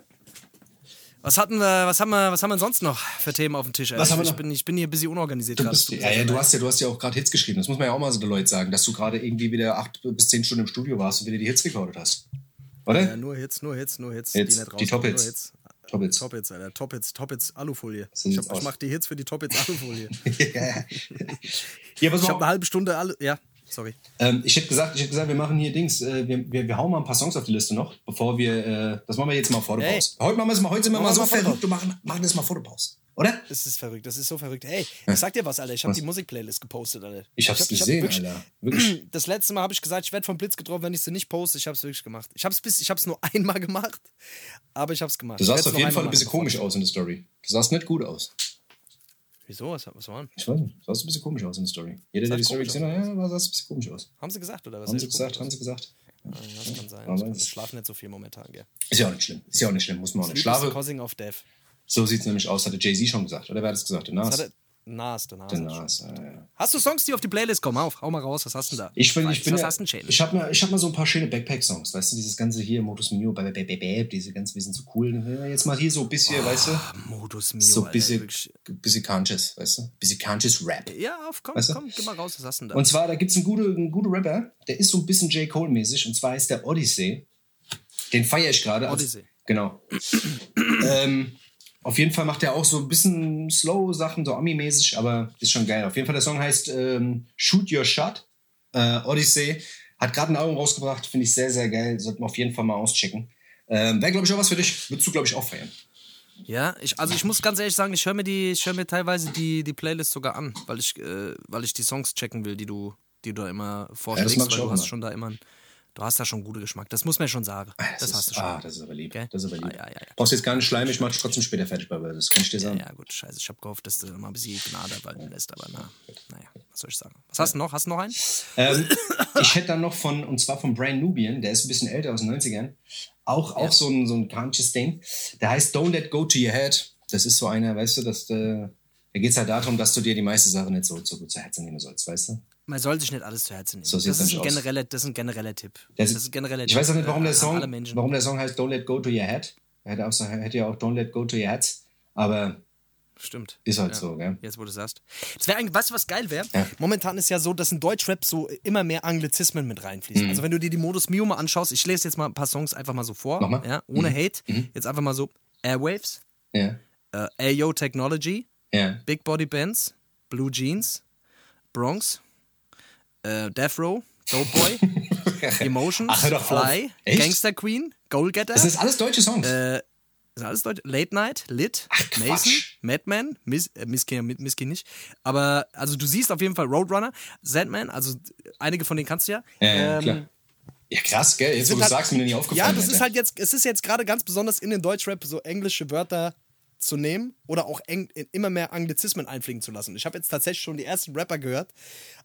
Was hatten wir, was haben wir, was haben wir sonst noch für Themen auf dem Tisch? Was haben wir ich, bin, ich bin hier ein bisschen unorganisiert Du gerade. ja, ja, du hast ja, du hast ja auch gerade Hits geschrieben. Das muss man ja auch mal so den Leuten sagen, dass du gerade irgendwie wieder acht bis zehn Stunden im Studio warst und wieder die Hits recorded hast. Oder? Ja, nur Hits, nur Hits, nur Hits, Hits, die nicht die rauskommen, Top-Hits. nur Hits. Top-Hits. Top-Hits, Alter. Top-Hits, Top-Hits, Alufolie. So Ich, sieht's hab, ich mach die Hits für die Top-Hits, Alufolie. [LAUGHS] ja, Ich habe eine halbe Stunde alle. Ja, sorry. Ähm, ich hätte gesagt, ich hätte gesagt, wir machen hier Dings, äh, wir, wir, wir hauen mal ein paar Songs auf die Liste noch, bevor wir, äh, das machen wir jetzt mal vor der. Pause. Heute machen wir mal, heute sind wir Machen mal wir so verrückt und machen, machen das mal vor der Pause. Oder? Das ist verrückt, das ist so verrückt. Hey, ich sag dir was, Alter. Ich habe die Musikplaylist gepostet, Alter. Ich hab's hab- hab gesehen, wirklich- Alter. Wirklich. [CLEARS THROAT] Das letzte Mal habe ich gesagt, ich werde vom Blitz getroffen, wenn ich sie nicht poste. Ich habe es wirklich gemacht. Ich habe es bis, ich habe es nur [LAUGHS] einmal gemacht, aber ich habe es gemacht. Du Ich sahst auf jeden Fall ein bisschen komisch aus in der Story. Du sahst nicht gut aus. Wieso? Was, was war denn? Ich weiß nicht, du sahst ein bisschen komisch aus in der Story. Jeder, der die Story gesehen hat, ja, sahst ein bisschen komisch aus. Haben sie gesagt oder was? Haben sie gesagt, haben sie gesagt. Ja, das kann sein. Ich schlafe nicht so viel momentan, gell. Ist ja auch nicht schlimm. Ist ja auch nicht schlimm, muss man auch nicht. Sleep is the Schlafe, causing of death. So sieht's nämlich aus, hatte Jay-Z schon gesagt. Oder wer hat es gesagt? Der Nas. Nas, der Nas. Der Nas, ja, ja. Hast du Songs, die auf die Playlist kommen? Auf, hau mal raus, was hast du denn da? Ich, Weiß, ich bin was ja, hast du denn, ich habe mal, ich hab mal so ein paar schöne Backpack-Songs, weißt du, dieses ganze hier, Modus Mio, bäh, bäh, bäh, bäh, diese ganzen, wir sind so cool. Jetzt mal hier so ein bisschen, weißt du, Modus Mio, so ein bisschen, bisschen conscious, weißt du, bisschen conscious Rap. Ja, auf, komm, Weißt du? komm, geh mal raus, was hast du denn da? Und zwar, da gibt's einen guten, einen guten Rapper, der ist so ein bisschen J. Cole-mäßig, und zwar ist der Odyssey. Den feiere ich gerade. als- Odyssey. Genau. [CLEARS THROAT] ähm, auf jeden Fall macht er auch so ein bisschen Slow-Sachen, so Ami-mäßig, aber ist schon geil. Auf jeden Fall, der Song heißt ähm, Shoot Your Shot. Äh, Odyssey. Hat gerade ein Album rausgebracht, finde ich sehr, sehr geil. Sollten wir auf jeden Fall mal auschecken. Ähm, Wäre, glaube ich, auch was für dich. Würdest du, glaube ich, auch feiern. Ja, ich, also ich muss ganz ehrlich sagen, ich höre mir die, ich höre mir teilweise die, die Playlist sogar an, weil ich, äh, weil ich die Songs checken will, die du, die du da immer vorschlägst, mach ich weil du hast immer. schon da immer, ein- du hast da schon guten Geschmack. Das muss man schon sagen. Das, ist, hast du schon. Ah, das ist aber lieb. Gell? Das ist aber lieb. Ah, ja, ja, ja. Brauchst jetzt gar nicht schleimig, ich mach dich trotzdem später fertig bei Das kann ich dir Ja, sagen. ja, gut, scheiße. Ich habe gehofft, dass du mal ein bisschen Gnade walten lässt, aber na, naja, was soll ich sagen? Was hast du noch? Hast du noch einen? Ähm, ich hätte dann noch von, und zwar von Brian Nubian, der ist ein bisschen älter aus den 90ern. Auch, auch so ein, so ein conscious Ding. Der heißt Don't Let Go to Your Head. Das ist so einer, weißt du, dass äh, da geht es halt darum, dass du dir die meiste Sache nicht so, so gut zu Herzen nehmen sollst, weißt du? Man soll sich nicht alles zu Herzen nehmen. So das, ist ein genereller, das ist ein genereller Tipp. Der das ist- genereller Ich weiß auch nicht, warum der Song, warum der Song heißt Don't Let Go to Your Head. Er hätte, auch, so- hätte ja auch Don't Let Go to Your Heads. Aber Stimmt. ist halt Ja. so, gell? Jetzt, wo du sagst. Das wäre eigentlich, weißt du, was geil wäre? Ja. Momentan ist ja so, dass in Deutschrap so immer mehr Anglizismen mit Mhm. reinfließen. Also, wenn du dir die Modus Mio mal anschaust, ich lese jetzt mal ein paar Songs einfach mal so vor. Nochmal? Ja, ohne Mhm. Hate. Jetzt einfach mal so: Airwaves, Ja. äh, Ayo Technology, Ja. Big Body Bands, Blue Jeans, Bronx, äh, Death Row, Dope Boy, [LAUGHS] Emotions, Ach, Fly? Gangster Queen, Goalgetter. Das sind alles deutsche Songs. Äh, das ist alles Deutsch. Late Night, Lit, Ach. Mason, Madman, Miss, äh, Miski, Miski nicht. Aber, also du siehst auf jeden Fall Roadrunner, Sandman, also einige von denen kannst du ja. Ja, ja, klar. Ja, krass, gell? Jetzt, wo du halt, sagst, mir nie aufgefallen. Ja, das Alter. ist halt jetzt, es ist jetzt gerade ganz besonders in den Deutschrap so englische Wörter zu nehmen oder auch eng, immer mehr Anglizismen einfliegen zu lassen. Ich habe jetzt tatsächlich schon die ersten Rapper gehört,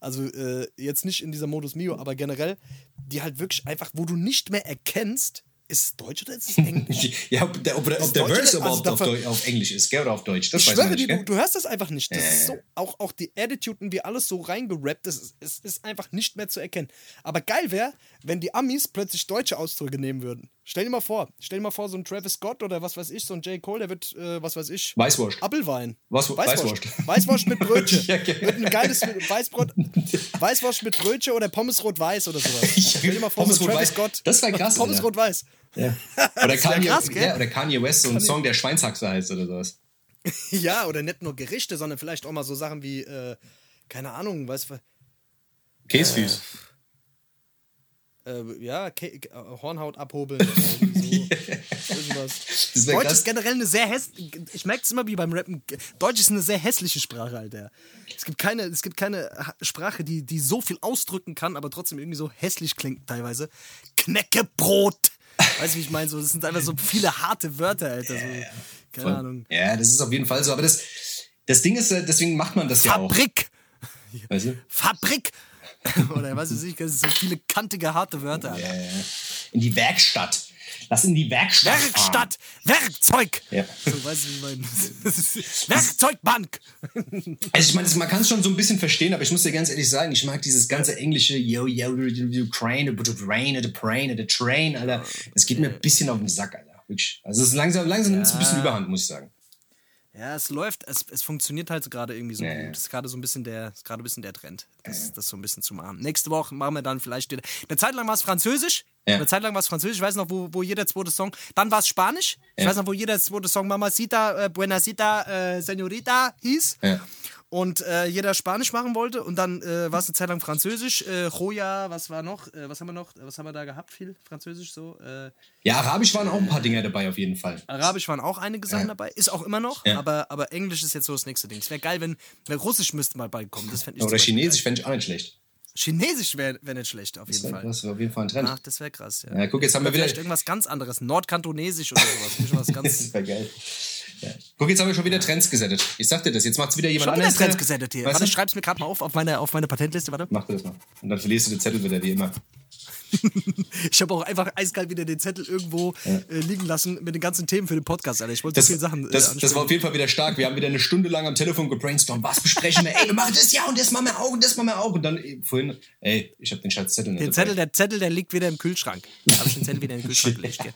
also äh, jetzt nicht in dieser Modus Mio, aber generell, die halt wirklich einfach, wo du nicht mehr erkennst, ist es Deutsch oder ist es [LAUGHS] Englisch? ja, ob der, ob ob der Verse also überhaupt auf, dafür- Deu- auf Englisch ist, gell? Oder auf Deutsch. Das Ich schwöre dir, du, du hörst das einfach nicht. Das ist so, auch, auch die Attitude und wie alles so reingerappt ist, es ist einfach nicht mehr zu erkennen. Aber geil wäre, wenn die Amis plötzlich deutsche Ausdrücke nehmen würden. Stell dir mal vor, stell dir mal vor, so ein Travis Scott oder was weiß ich, so ein J. Cole, der wird, äh, was weiß ich, Weißwurst. Appelwein. Was- Weißwurst. Weißwurst. Weißwurst mit Brötchen. [LAUGHS] Ja, okay. Wird ein geiles Weißbrot, Weißwurst mit Brötchen oder Pommes rot-weiß oder sowas. [LAUGHS] Stell dir mal vor, Pommes so ein Travis rot-weiß. Scott. Das wär krass, Pommes Alter. Rot-weiß. [LAUGHS] Oder, Kanye, krass, ja, oder Kanye West, so ein Song, der Schweinshaxe heißt oder sowas. [LAUGHS] Ja, oder nicht nur Gerichte, sondern vielleicht auch mal so Sachen wie, äh, keine Ahnung, weißt du, Käsefüß. äh, ja, Ke äh, Hornhaut abhobeln oder irgendwie so. [LAUGHS] Irgendwas. Deutsch krass. ist generell eine sehr hässliche, ich merke es immer wie beim Rappen, Deutsch ist eine sehr hässliche Sprache, Alter. Es gibt keine, es gibt keine Sprache, die, die so viel ausdrücken kann, aber trotzdem irgendwie so hässlich klingt teilweise. Knäckebrot! Weißt du, wie ich meine? So, das sind einfach so viele harte Wörter, Alter. So, keine Voll. Ahnung. Ja, das ist auf jeden Fall so. Aber das, das Ding ist, äh, deswegen macht man das ja auch. Fabrik! Weißt du? Fabrik! [LAUGHS] Oder was weiß ich, das sind so viele kantige, harte Wörter. Ja, ja. In die Werkstatt. Lass in die Werkstatt. fahren. Werkstatt! Werkzeug! Ja. So, wie ich? Das ist Werkzeugbank! Also ich meine, man kann es schon so ein bisschen verstehen, aber ich muss dir ganz ehrlich sagen, ich mag dieses ganze englische Yo, yo, Ukraine, the brain, the brain, the train, Alter. Das geht mir ein bisschen auf den Sack, Alter. Wirklich. Also es ist langsam, langsam nimmt es ein bisschen überhand, muss ich sagen. Ja, es läuft, es, es funktioniert halt so gerade irgendwie so Ja, ja. gut. Das ist gerade so ein bisschen der, ist gerade ein bisschen der Trend, das, das so ein bisschen zu machen. Nächste Woche machen wir dann vielleicht wieder. Eine Zeit lang war es Französisch. Ja. Eine Zeit lang war es Französisch. Ich weiß noch, wo, wo jeder zweite Song. Dann war es Spanisch. Ich Ja. weiß noch, wo jeder zweite Song Mamacita, äh, Buenasita, äh, Senorita hieß. Ja. Und äh, jeder Spanisch machen wollte. Und dann äh, war es eine Zeit lang Französisch. Äh, Joya, was war noch? Äh, was haben wir noch? Was haben wir da gehabt? Viel Französisch so. Äh, Ja, Arabisch waren auch ein paar Dinger dabei, auf jeden Fall. Arabisch waren auch einige Sachen dabei, ist auch immer noch, aber, aber Englisch ist jetzt so das nächste Ding. Es wäre geil, wenn, wenn Russisch müsste mal bald kommen. Das ich Oder Chinesisch fände ich auch nicht schlecht. Chinesisch wäre wär nicht schlecht, auf Das jeden wäre Fall. wär auf jeden Fall ein Trend. Ach, das wäre krass, ja. Ja, guck, jetzt haben wir Oder vielleicht wieder. irgendwas ganz anderes. Nordkantonesisch oder sowas. [LAUGHS] Das wäre geil. Ja. Guck, jetzt haben wir schon wieder Trends gesettet. Ich sag dir das, jetzt macht es wieder jemand wieder anderes. Trends gesettet hier. Warte, schreib's mir gerade mal auf, auf meine, auf meine Patentliste, warte. Mach das mal. Und dann verlierst du den Zettel wieder, wie immer. [LAUGHS] Ich habe auch einfach eiskalt wieder den Zettel irgendwo äh, liegen lassen mit den ganzen Themen für den Podcast, Alter. Ich wollte so viele Sachen. äh, das, das war auf jeden Fall wieder stark. Wir haben wieder eine Stunde lang am Telefon gebrainstormt. Was besprechen wir? Ey, wir machen das ja und das machen wir auch und das machen wir auch. Und dann ey, vorhin, ey, ich habe den scheiß Zettel nicht den dabei. Zettel, der Zettel, der liegt wieder im Kühlschrank. Habe ich den Zettel wieder in den Kühlschrank [LAUGHS] gelegt. [LAUGHS]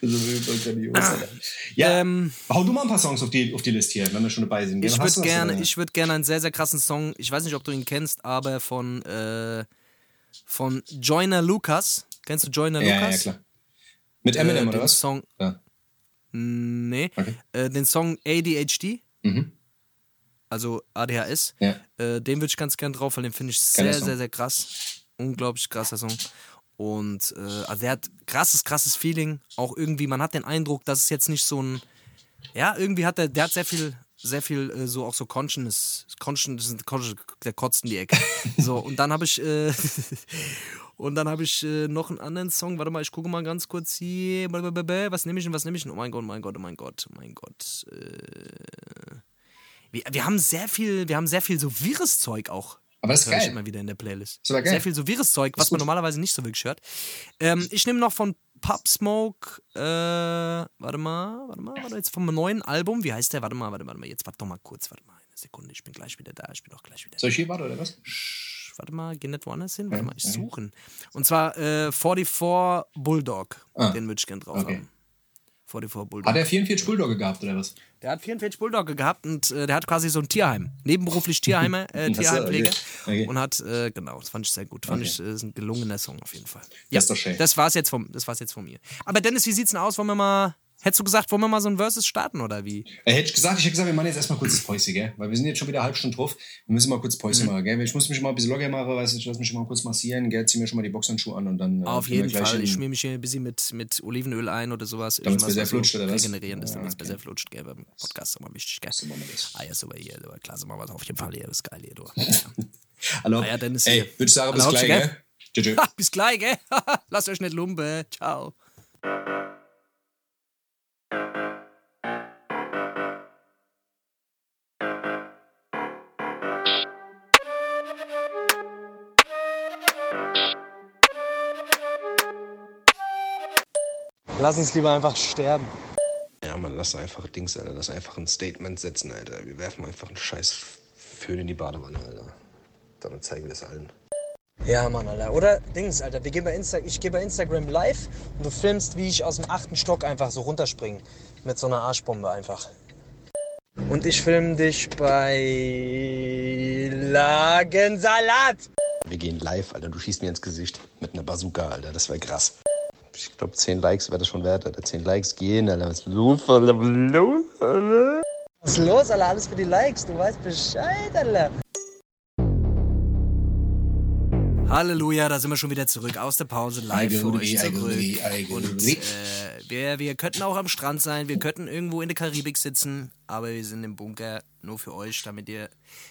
Das ist auf jeden Fall grandios, Alter. Ja, Ähm, hau du mal ein paar Songs auf die, auf die Liste hier, wenn wir schon dabei sind. Ich würde gerne, würde gerne einen sehr, sehr krassen Song, ich weiß nicht, ob du ihn kennst, aber von, äh, von Joyner Lucas. Kennst du Joyner ja, ja, Lucas? klar. Mit Eminem äh, oder was? Song, Ja. nee, Okay. äh, den Song ADHD, Mhm. also ADHS, Ja. äh, den würde ich ganz gern drauf, weil den finde ich sehr, sehr, sehr krass. Unglaublich krasser Song. Und äh, also der hat krasses, krasses Feeling. Auch irgendwie, man hat den Eindruck, dass es jetzt nicht so ein. Ja, irgendwie hat der, der hat sehr viel, sehr viel äh, so auch so Consciousness. Consciousness, Consciousness der kotzt in die Ecke. [LAUGHS] so, und dann habe ich. Äh, [LAUGHS] und dann habe ich äh, noch einen anderen Song. Warte mal, ich gucke mal ganz kurz hier. Was nehme ich denn? Was nehme ich denn? Oh mein Gott, oh mein Gott, oh mein Gott, oh mein Gott. Äh, wir, wir haben sehr viel, wir haben sehr viel so Viruszeug auch. Aber das ist Hör ich geil. immer wieder in der Playlist. Ist. Sehr viel so Viruszeug, was ist man normalerweise nicht so wirklich hört. Ähm, ich nehme noch von Pop Smoke, äh, warte mal, warte mal, warte jetzt vom neuen Album. Wie heißt der? Warte mal, warte, warte mal, jetzt warte doch mal kurz, warte mal, eine Sekunde, ich bin gleich wieder da, ich bin auch gleich wieder da. Soll ich hier warten oder was? Warte mal, geh nicht woanders hin, warte mal, ich suchen. Und zwar äh, 44 Bulldog, Ah, den würde ich gern drauf okay. haben. 44 Bulldog. Hat er 44 Bulldogge gehabt oder was? Der hat 44 Bulldogge gehabt und äh, der hat quasi so ein Tierheim. Nebenberuflich Tierheimer, [LAUGHS] äh, Tierheimpfleger. okay. Okay. Und hat, äh, genau, das fand ich sehr gut. Fand Okay. ich, äh, ist ein gelungener Song auf jeden Fall. Das ist doch schön. Das war's jetzt vom, das war's jetzt von mir. Aber Dennis, wie sieht's denn aus? Wollen wir mal, hättest du gesagt, wollen wir mal so ein Versus starten oder wie? Äh, hätte ich gesagt, ich hätte gesagt, wir machen jetzt erstmal kurz das Päuschen, gell? Weil wir sind jetzt schon wieder eine halbe Stunde drauf. Wir müssen mal kurz Päuschen Mhm. machen, gell? Ich muss mich mal ein bisschen locker machen, weißt du, ich lass mich mal kurz massieren, gell? Zieh mir schon mal die Boxhandschuhe an und dann. äh, Auf jeden Fall. Ich schmier mich hier ein bisschen mit, mit Olivenöl ein oder sowas. Besser was so flutscht, oder was? Regenerieren ist, Ja, damit es okay. besser flutscht, gell? Beim Podcast ist immer wichtig, gell? So machen wir das. Ah, ja, super hier, aber klar, machen wir es auf jeden Fall hier. Das ist geil hier, du. [LAUGHS] Ja. Hallo. Ah ja, Dennis Ey, würde ich sagen, bis gleich, gell? Ha, [LAUGHS] bis gleich, gell? [LAUGHS] Lasst euch nicht lumpen. Ciao. Lass uns lieber einfach sterben. Ja, man, lass einfach Dings, Alter. Lass einfach ein Statement setzen, Alter. Wir werfen einfach einen scheiß Föhn in die Badewanne, Alter. Damit zeigen wir das allen. Ja, Mann, Alter. Oder Dings, Alter. Wir gehen bei Insta ich gehe bei Instagram live und du filmst, wie ich aus dem achten Stock einfach so runterspringe. Mit so einer Arschbombe einfach. Und ich film dich bei Lagensalat. Wir gehen live, Alter. Du schießt mir ins Gesicht mit einer Bazooka, Alter. Das wäre krass. Ich glaube, 10 Likes wäre das schon wert, Alter. 10 Likes gehen, Alter. Was ist los, Alter? Was ist los, Alter? Was ist los, Alter? Alles für die Likes. Du weißt Bescheid, Alter. Halleluja, da sind wir schon wieder zurück aus der Pause live für euch zurück. Und äh, wir, wir könnten auch am Strand sein, wir könnten irgendwo in der Karibik sitzen, aber wir sind im Bunker nur für euch, damit ihr,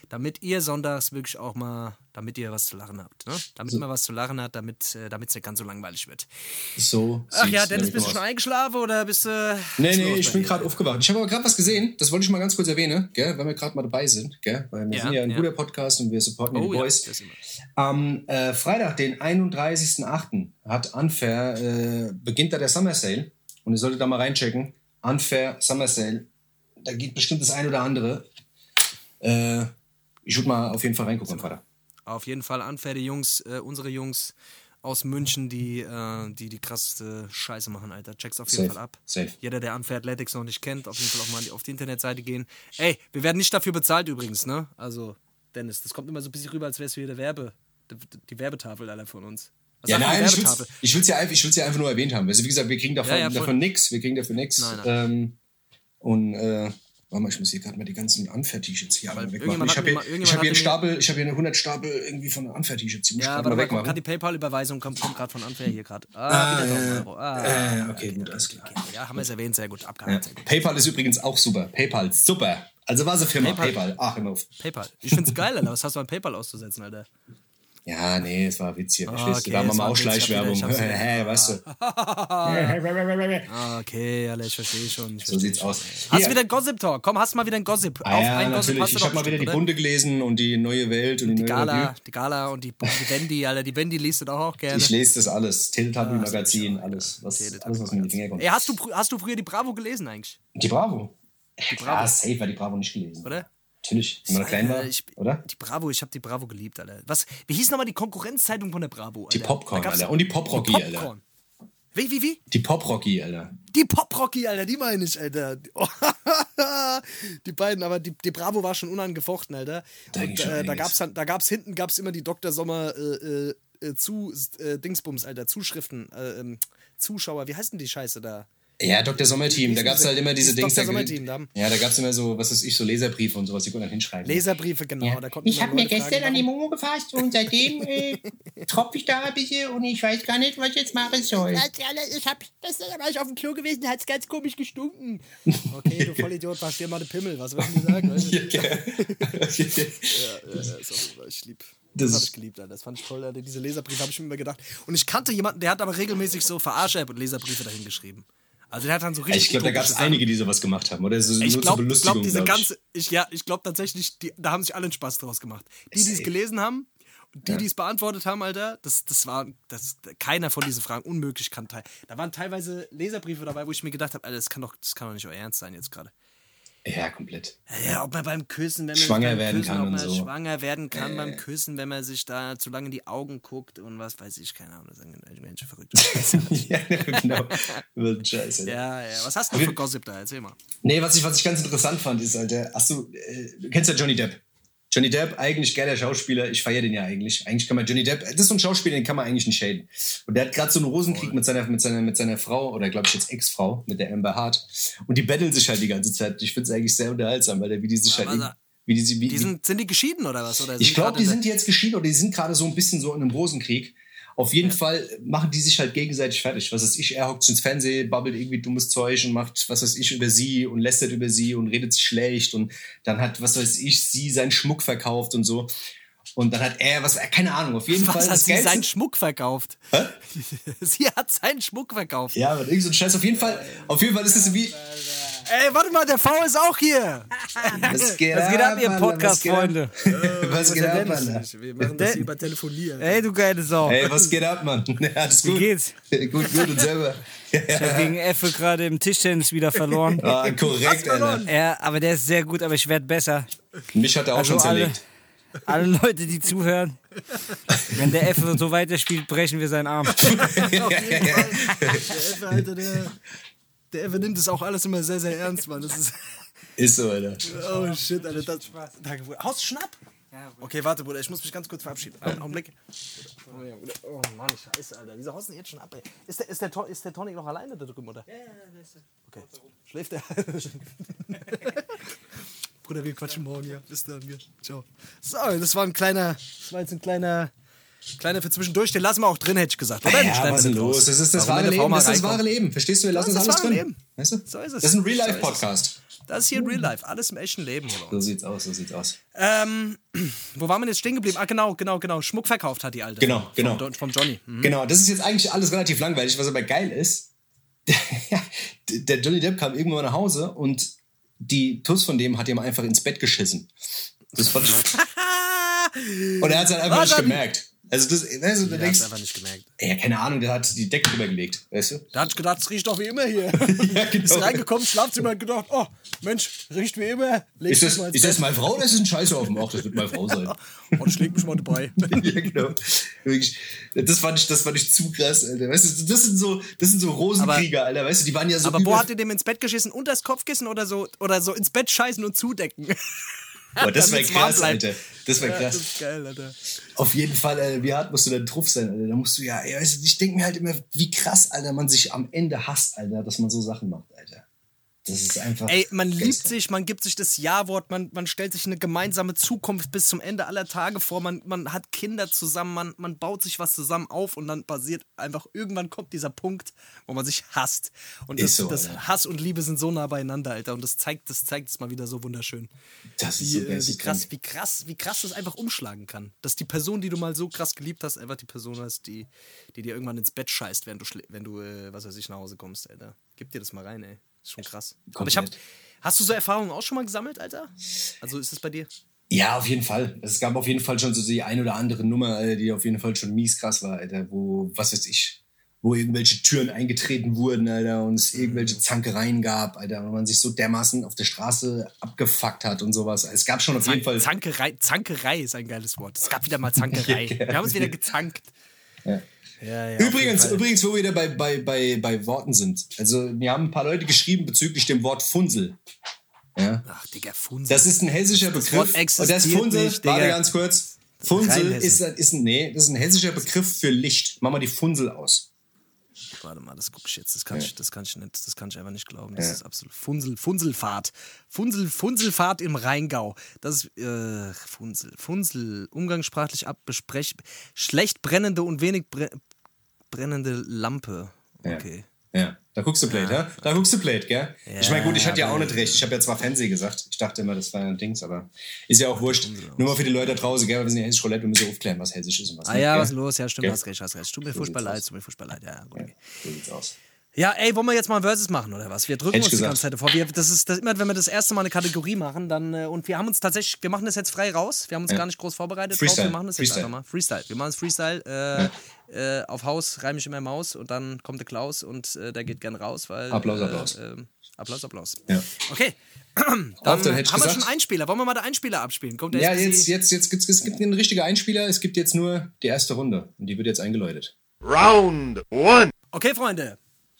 damit ihr sonntags wirklich auch mal, damit ihr was zu lachen habt. Ne? Damit man was zu lachen hat, damit äh, es nicht ganz so langweilig wird. So. Ach ja, Dennis, bist du schon eingeschlafen oder bist du. Nee, was nee, los ich bin gerade aufgewacht. Ich habe aber gerade was gesehen, das wollte ich mal ganz kurz erwähnen, gell, weil wir gerade mal dabei sind, gell, weil wir Ja, sind ja ein ja. guter Podcast und wir supporten Oh die ja, Boys. immer. Am äh, Freitag, den 31.08. hat Unfair, äh, beginnt da der Summer Sale und ihr solltet da mal reinchecken. Unfair Summer Sale, da geht bestimmt das ein oder andere. Äh, ich würde mal auf jeden Fall reingucken Freitag. Auf jeden Fall unfair, die Jungs, äh, unsere Jungs aus München, die, äh, die die krasseste Scheiße machen, Alter. Check's auf jeden Safe, Fall ab. safe. Jeder, der Unfair Athletics noch nicht kennt, auf jeden Fall auch mal auf die Internetseite gehen. Ey, wir werden nicht dafür bezahlt übrigens, ne? Also, Dennis, das kommt immer so ein bisschen rüber, als wär's hier der Werbe, die, die Werbetafel aller von uns. Ja, nein, ich ich will's ja einfach, ich will's ja einfach nur erwähnt haben. Also, wie gesagt, wir kriegen davon, Ja, ja, davon nix, wir kriegen dafür nix. Nein, Ähm, und, äh, warte mal, ich muss hier gerade mal die ganzen Unfair-T-Shirts hier alle wegmachen. Ich habe hier, ich hab hier einen Stapel, ich habe hier eine 100 Stapel irgendwie von ich Ja, warte mal wegmachen. gerade die PayPal-Überweisung, kommt, kommt gerade von Unfair hier gerade. Ah, wieder 1000 ja, Euro. Ah, ja, okay, gut, alles klar. Ja, haben wir es erwähnt, sehr gut, Ja. sehr gut. PayPal ist übrigens auch super. PayPal, super. Also war sie Firma PayPal. PayPal. Ach, immer auf. PayPal. Ich find's geil, Alter. Was hast du an PayPal auszusetzen, Alter? Ja, nee, es war Witz hier. Ah, okay? Da machen es wir war auch Schleichwerbung. [LAUGHS] Hä, weißt du? Ah, okay, Alter, ich verstehe schon. Ich So versteh sieht's schon. aus. Hast du wieder einen Gossip-Talk? Komm, hast du mal wieder einen Gossip? Ah, ja, einen Gossip natürlich. du Ich habe mal wieder die? Bunte gelesen und die neue Welt und die, Die neue Gala, Revue. die Gala und die, die Wendy, Alter. Die Wendy liest du doch auch gerne. Ich lese das alles. Teletubby Ah, Magazin, so, alles, was, alles, was mir in die Finger kommt. Ey, hast du, hast du früher die Bravo gelesen eigentlich? Die Bravo. Die Bravo. Klar, safe war die Bravo nicht gelesen. Oder? Natürlich, wenn man klein war, Äh, ich, oder? Die Bravo, ich habe die Bravo geliebt, Alter. Was, wie hieß nochmal die Konkurrenzzeitung von der Bravo? Die Alter? Popcorn, Da gab's- Alter. Und die Poprocky, die Alter. Popcorn. Wie, wie, wie? Die Poprocky, Alter. Die Poprocky, Alter, die meine ich, Alter. die [LAUGHS] beiden, aber die, die Bravo war schon unangefochten, Alter. Da Und äh, da gab's da gab's hinten gab's immer die Dr. Sommer äh, äh, äh, zu äh, Dingsbums, Alter, Zuschriften, äh, ähm, Zuschauer, wie heißt denn die Scheiße da? Ja, Dr. Sommerteam, da gab es halt immer diese Dings. Dr. da- Sommerteam, da Ja, da gab es immer so, was weiß ich, so Leserbriefe und sowas, die konnten dann hinschreiben. Leserbriefe, genau. Da konnten Ich habe mir gestern fragen, an die Momo gefasst und seitdem äh, [LAUGHS] tropfe ich da ein bisschen und ich weiß gar nicht, was ich jetzt machen soll. Ich hab, gestern war ich auf dem Klo gewesen, da hat's ganz komisch gestunken. Okay, du [LAUGHS] Vollidiot, wasch dir mal den Pimmel, was würden die sagen? [LAUGHS] Weißt du? Ja. Ja, ja, ist auch, ich lieb. Das, Das habe ich geliebt, Alter. Das fand ich toll, Alter. Diese Leserbriefe habe ich mir immer gedacht. Und ich kannte jemanden, der hat aber regelmäßig so Verarsche-App und Leserbriefe dahin geschrieben. Also der hat dann so richtig. ich glaube, da gab es einige, die sowas gemacht haben, oder? So, Ich nur zur glaube, Belustigung, glaub, diese glaub ganze, ich, ja, ich glaube tatsächlich, die, da haben sich alle einen Spaß draus gemacht. Die, die es gelesen haben, die, die es beantwortet haben, Alter, das, das war, das, keiner von diesen Fragen unmöglich kann teil. Da waren teilweise Leserbriefe dabei, wo ich mir gedacht habe, Alter, das kann doch, das kann doch nicht euer Ernst sein jetzt gerade. Ja, komplett. Ja, ob man beim Küssen, wenn man Schwanger werden Küssen, kann ob und man so. schwanger werden kann beim Küssen, wenn man sich da zu lange in die Augen guckt und was weiß ich, keine Ahnung, das sind Menschen verrückt. [LAUGHS] ja, genau. Scheiße. ja, ja, was hast du für Gossip da? Erzähl mal. Nee, was ich, was ich ganz interessant fand, ist, Alter, hast du, äh, du kennst ja Johnny Depp. Johnny Depp, eigentlich geiler Schauspieler, ich feiere den ja eigentlich. Eigentlich kann man Johnny Depp, das ist so ein Schauspieler, den kann man eigentlich nicht schäden. Und der hat gerade so einen Rosenkrieg mit seiner, mit seiner, mit seiner Frau, oder glaube ich jetzt Ex-Frau, mit der Amber Hart. Und die betteln sich halt die ganze Zeit. Ich finde es eigentlich sehr unterhaltsam, weil der, wie die sich halt, Was- irgendwie- wie die, wie, Die sind, sind die geschieden oder was? Oder ich glaube, die in sind jetzt geschieden oder die sind gerade so ein bisschen so in einem Rosenkrieg. Auf jeden Fall machen die sich halt gegenseitig fertig. Was weiß ich, er hockt ins Fernsehen, babbelt irgendwie dummes Zeug und macht, was weiß ich, über sie und lästert über sie und redet sich schlecht und dann hat, was weiß ich, sie seinen Schmuck verkauft und so. Und dann hat er, was, keine Ahnung, auf jeden Fall. Was hat das sie Geilste- seinen Schmuck verkauft? [LAUGHS] sie hat seinen Schmuck verkauft. Ja, aber irgend so ein Scheiß. Auf jeden Fall, auf jeden Fall ist es wie. Ey, warte mal, der V ist auch hier. [LAUGHS] Was geht, Was geht ab, ihr Alter? Podcast-Freunde? Was geht ab, [LAUGHS] was geht ab Alter? Wir machen das hier über Telefonieren. Ey, du geile Sau. Ey, was geht ab, Mann? Ja, alles gut. Wie geht's? Gut, gut und selber. Ich hab gegen Effe gerade im Tischtennis wieder verloren. Ah, korrekt, Alter. Ja, aber der ist sehr gut, aber ich werde besser. Mich hat er auch Also schon zerlegt. alle Leute, die zuhören, wenn der Effe so weiterspielt, brechen wir seinen Arm. [LAUGHS] Der Effe, Alter, der, der Effe nimmt das auch alles immer sehr, sehr ernst, Mann. Das ist. Ist so, Alter. Oh shit, Alter. Das, Danke, Bruder. Haust du Schnapp? Okay, warte, Bruder, ich muss mich ganz kurz verabschieden. Einen Augenblick. Oh Mann, scheiße, Alter. Wieso haust du jetzt schon ab, ey? Ist der, ist der, ist der Tonic noch alleine da drüben, oder? Ja, ja, ist Okay. Schläft der? [LAUGHS] [LAUGHS] Bruder, wir quatschen morgen, ja. Bis dann, wir. Ciao. So, das war ein kleiner, das war jetzt ein kleiner, kleiner für zwischendurch. Den lassen wir auch drin, hätte ich gesagt. Oder? Ja, was ist los? Das ist das wahre Leben. Das ist das wahre Leben. Verstehst du? Wir lassen Das alles das wahre drin. Leben. Weißt du? So ist es. Das ist ein. Real-Life-Podcast. Das ist hier Real Life, alles im echten Leben So sieht's aus, so sieht's aus. Ähm, wo waren wir jetzt stehen geblieben? Ah, genau, genau, genau. Schmuck verkauft hat die Alte. Genau, genau. Vom, vom Johnny. Mhm. Genau, das ist jetzt eigentlich alles relativ langweilig, was aber geil ist. [LAUGHS] Der Johnny Depp kam irgendwann nach Hause und die Tuss von dem hat ihm einfach ins Bett geschissen. Das fand ich. [LAUGHS] Und er hat es halt einfach Was nicht gemerkt. Also, das, du, du Der denkst, einfach nicht gemerkt. ey, keine Ahnung, der hat die Decke drüber gelegt, weißt du? [LAUGHS] Da hat ich gedacht, es riecht doch wie immer hier. [LAUGHS] Ja, [LAUGHS] genau. Ist reingekommen, Schlafzimmer und gedacht, oh, Mensch, riecht wie immer. Leg Ist das, ist das meine Frau oder ist das ein Scheiße auf dem Ach, das wird meine Frau sein. Und ich leg mich mal dabei. ja, genau. Wirklich, das fand ich, das fand ich zu krass, Alter. Weißt du, das sind so, das sind so Rosenkrieger, Alter. Weißt du, die waren ja so Aber wo hat ihr dem ins Bett geschissen? Unter das Kopfkissen oder so, oder so ins Bett scheißen und zudecken? Boah, das wäre krass. Alter. Das wäre Ja, krass. das ist geil, Alter. Auf jeden Fall, Alter, wie hart musst du dann drauf sein, Alter? Da musst du ja, ich denke mir halt immer, wie krass, Alter, man sich am Ende hasst, Alter, dass man so Sachen macht, Alter. Das ist einfach. Ey, man liebt geisteskrank. sich, man gibt sich das Ja-Wort, man, man stellt sich eine gemeinsame Zukunft bis zum Ende aller Tage vor, man, man hat Kinder zusammen, man, man baut sich was zusammen auf und dann passiert einfach, irgendwann kommt dieser Punkt, wo man sich hasst. Und das, Ist so, das. Hass und Liebe sind so nah beieinander, Alter. Und das zeigt, das zeigt es mal wieder so wunderschön. Das ist Wie, so äh, wie krass, wie krass, wie krass das einfach umschlagen kann. Dass die Person, die du mal so krass geliebt hast, einfach die Person ist, die, die dir irgendwann ins Bett scheißt, wenn du, wenn du äh, was weiß ich, nach Hause kommst, Alter. Gib dir das mal rein, ey. Ist schon krass. Aber ich hab, Komplett. hast du so Erfahrungen auch schon mal gesammelt, Alter? Also ist es bei dir? Ja, auf jeden Fall. Es gab auf jeden Fall schon so die ein oder andere Nummer, Alter, die auf jeden Fall schon mies krass war, Alter, wo, was weiß ich, wo irgendwelche Türen eingetreten wurden, Alter, und es irgendwelche Zankereien gab, Alter, und man sich so dermaßen auf der Straße abgefuckt hat und sowas. Es gab schon auf jeden Fall. Zankerei, Zankerei ist ein geiles Wort. Es gab wieder mal Zankerei. [LAUGHS] Wir haben uns wieder gezankt. Ja. Ja, ja, Übrigens, übrigens, wo wir wieder bei, bei, bei, bei Worten sind. Also, mir haben ein paar Leute geschrieben bezüglich dem Wort Funsel. Ja. Ach, Digga, Funsel. Das ist ein hessischer Das Begriff. Wort Und das Funsel, nicht, warte ganz kurz. Funsel ist, ist ein, nee, das ist ein hessischer Begriff für Licht. Mach mal die Funsel aus. Warte mal, das gucke ich jetzt. Das kann, ich, das kann ich nicht, das kann ich einfach nicht glauben. Das ist absolut Funsel, Funselfahrt. Funsel, Funselfahrt im Rheingau. Das ist äh, Funsel, Funsel, umgangssprachlich abbesprech, schlecht brennende und wenig bre brennende Lampe. Okay. Ja, da guckst du Plate, ja? Da guckst du Plate, gell? ich meine, gut, ich hatte ja auch nicht recht. Ich habe ja zwar Fernseh gesagt. Ich dachte immer, das war ein Dings, aber ist ja auch wurscht. Nur mal für die Leute da draußen, gell? Wir sind ja hessisch Roulette, wir müssen aufklären, was hessisch ist und was Ah nicht. ja, gell? was ist los? Ja, stimmt, Gell? hast recht, hast recht. Tut mir So furchtbar leid, tut mir furchtbar leid. Ja, gut, okay. So sieht's aus. Ja, ey, wollen wir jetzt mal ein Versus machen oder was? Wir drücken Hätte uns die gesagt. ganze Zeit davor. Wir, das ist das, immer, wenn wir das erste Mal eine Kategorie machen, dann äh, und wir haben uns tatsächlich, wir machen das jetzt frei raus. Wir haben uns Ja. gar nicht groß vorbereitet Freestyle. drauf. Wir machen das jetzt Freestyle. einfach mal. Freestyle. Wir machen es Freestyle. Äh, äh, auf Haus reime ich immer Maus und dann kommt der Klaus und äh, der geht gern raus, weil. Applaus, äh, Applaus. ähm, Applaus, Applaus. Ja. Okay. Auf, Dann, dann haben ich wir gesagt- schon einen Einspieler. Wollen wir mal den Einspieler abspielen? Kommt der Ja, jetzt, jetzt, jetzt gibt's, es gibt einen richtigen Einspieler. Es gibt jetzt nur die erste Runde. Und die wird jetzt eingeläutet. Round one. Okay, Freunde.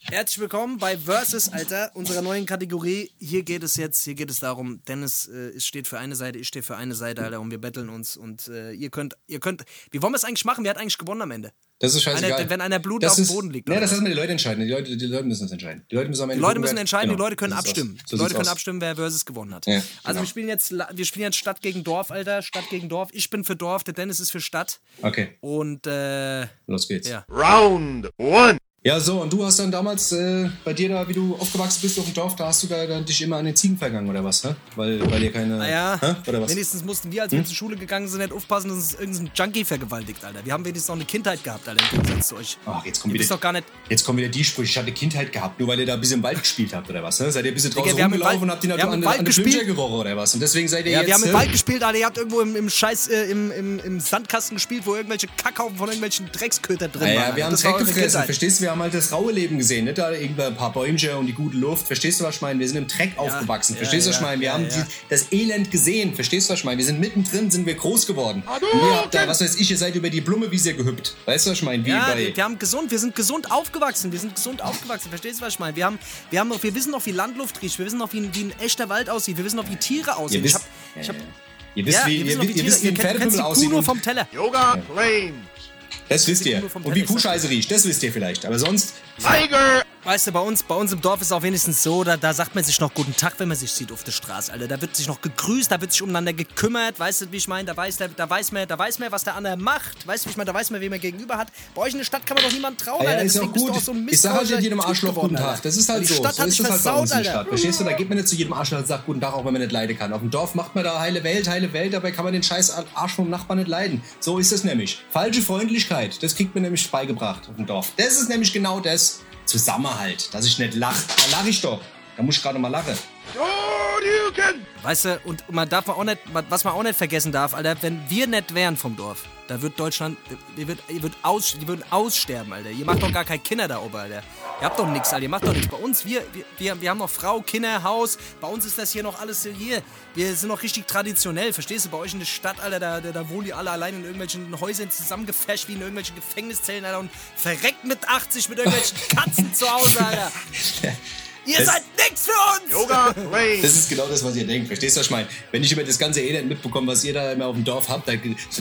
Herzlich willkommen bei Versus, Alter, unserer neuen Kategorie. Hier geht es jetzt, hier geht es darum, Dennis äh, steht für eine Seite, ich stehe für eine Seite, Alter, und wir betteln uns. Und äh, ihr könnt, ihr könnt, wie wollen wir es eigentlich machen? Wer hat eigentlich gewonnen am Ende? Das ist scheißegal. Einer- wenn einer blutend Das auf dem Boden liegt, Nee, das lassen wir die Leute entscheiden. Die Leute, die Leute müssen das entscheiden. Die Leute müssen am Die Ende Leute gucken, müssen entscheiden, genau. die Leute können So abstimmen. So die Leute können aus. abstimmen, wer Versus gewonnen hat. Ja, also genau. wir spielen jetzt, wir spielen jetzt Stadt gegen Dorf, Alter. Stadt gegen Dorf. Ich bin für Dorf, der Dennis ist für Stadt. Okay, Und äh, los geht's. ja. Round one. Ja, so, und du hast dann damals äh, bei dir da, wie du aufgewachsen bist auf dem Dorf, da hast du da dann dich immer an den Ziegen vergangen oder was, hä? Weil, weil ihr keine. Naja, hä? Oder was? wenigstens mussten wir, als wir zur Schule gegangen sind, nicht aufpassen, dass uns irgendein Junkie vergewaltigt, Alter. Wir haben wenigstens noch eine Kindheit gehabt, Alter, im Gegensatz zu euch. Ach, jetzt kommt Ihr wieder, doch gar nicht, jetzt kommen wieder die Sprüche. Ich hatte Kindheit gehabt, nur weil ihr da ein bisschen im Wald gespielt habt oder was, ne? Seid ihr ein bisschen Digga, draußen im rumgelaufen Wald- und habt die Natur an, an der gespielt. Flinscher gerochen oder was? Und deswegen seid ihr Ja, jetzt. wir haben im Wald gespielt, Alter. Ihr habt irgendwo im, im Scheiß, äh, im, im, im Sandkasten gespielt, wo irgendwelche Kackhaufen von irgendwelchen Drecksköter drin Ja, waren. ja, wir haben Dreck gefressen, verstehst du? Wir haben halt das raue Leben gesehen, nicht da irgendein paar Bäumchen und die gute Luft, verstehst du, was ich meine? Wir sind im Dreck aufgewachsen, ja, verstehst du, was ich meine? Wir ja, haben ja. Die, das Elend gesehen, verstehst du, was ich meine? Wir sind mittendrin, sind wir groß geworden. Und ihr habt da, was weiß ich, ihr seid über die Blumewiese gehüpft, weißt du, was ich meine? Wie Ja, bei... wir, haben gesund, wir sind gesund aufgewachsen, wir sind gesund aufgewachsen, verstehst du, was ich meine? Wir, haben, wir, haben noch, wir wissen noch, wie Landluft riecht, wir wissen noch, wie, wie ein echter Wald aussieht, wir wissen noch, wie Tiere ihr aussehen. wisst, ich hab, ich hab, ihr wisst, ja, wie, ihr, wie ihr Tiere, wisst, wie ein ihr die aussieht. Kuh nur vom Teller. Yoga Plains. Das wisst ihr. Und wie Kuhscheiße riecht, das wisst ihr vielleicht. Aber sonst... Tiger. Weißt du, bei uns, bei uns im Dorf ist auch wenigstens so, da, da sagt man sich noch guten Tag, wenn man sich sieht auf der Straße, Alter. Da wird sich noch gegrüßt, da wird sich umeinander gekümmert, weißt du, wie ich meine? Da weiß, der, da, weiß man, da weiß man, was der andere macht, weißt du, wie ich meine? Da weiß man, wen man gegenüber hat. Bei euch in der Stadt kann man doch niemand trauen, Ja, Alter. ist Deswegen auch gut. auch so ich sag halt jedem Arschloch geworden, guten Tag. Das ist halt Die so. Stadt so hat ist es halt bei uns versaut, in der Alter. Stadt. Verstehst du? Da geht man nicht zu jedem Arschloch und sagt guten Tag, auch wenn man nicht leiden kann. Auf dem Dorf macht man da heile Welt, heile Welt, dabei kann man den scheiß Arsch vom Nachbarn nicht leiden. So ist es nämlich. Falsche Freundlichkeit, das kriegt man nämlich beigebracht auf dem Dorf. Das ist nämlich genau das. Zusammenhalt, dass ich nicht lache. Da lache ich doch. Da muss ich gerade mal lachen. Weißt du, und man darf auch nicht, was man auch nicht vergessen darf, Alter, wenn wir nicht wären vom Dorf, da wird Deutschland, ihr wird, ihr wird aus, die würden aussterben, Alter. Ihr macht doch gar keine Kinder da oben, Alter. Ihr habt doch nichts, Alter. Ihr macht doch nichts. Bei uns, wir, wir, wir, haben noch Frau, Kinder, Haus. Bei uns ist das hier noch alles hier. Wir sind noch richtig traditionell. Verstehst du? Bei euch in der Stadt, Alter, da, da, da wohnen die alle allein in irgendwelchen Häusern zusammengefasht wie in irgendwelchen Gefängniszellen, Alter, und verreckt mit 80 mit irgendwelchen Katzen zu Hause, Alter. [LAUGHS] Ihr Das- seid nix für uns! Yoga Das Plains. ist genau das, was ihr denkt. Verstehst du, was ich meine? Wenn ich über das ganze Elend mitbekomme, was ihr da immer auf dem Dorf habt, da,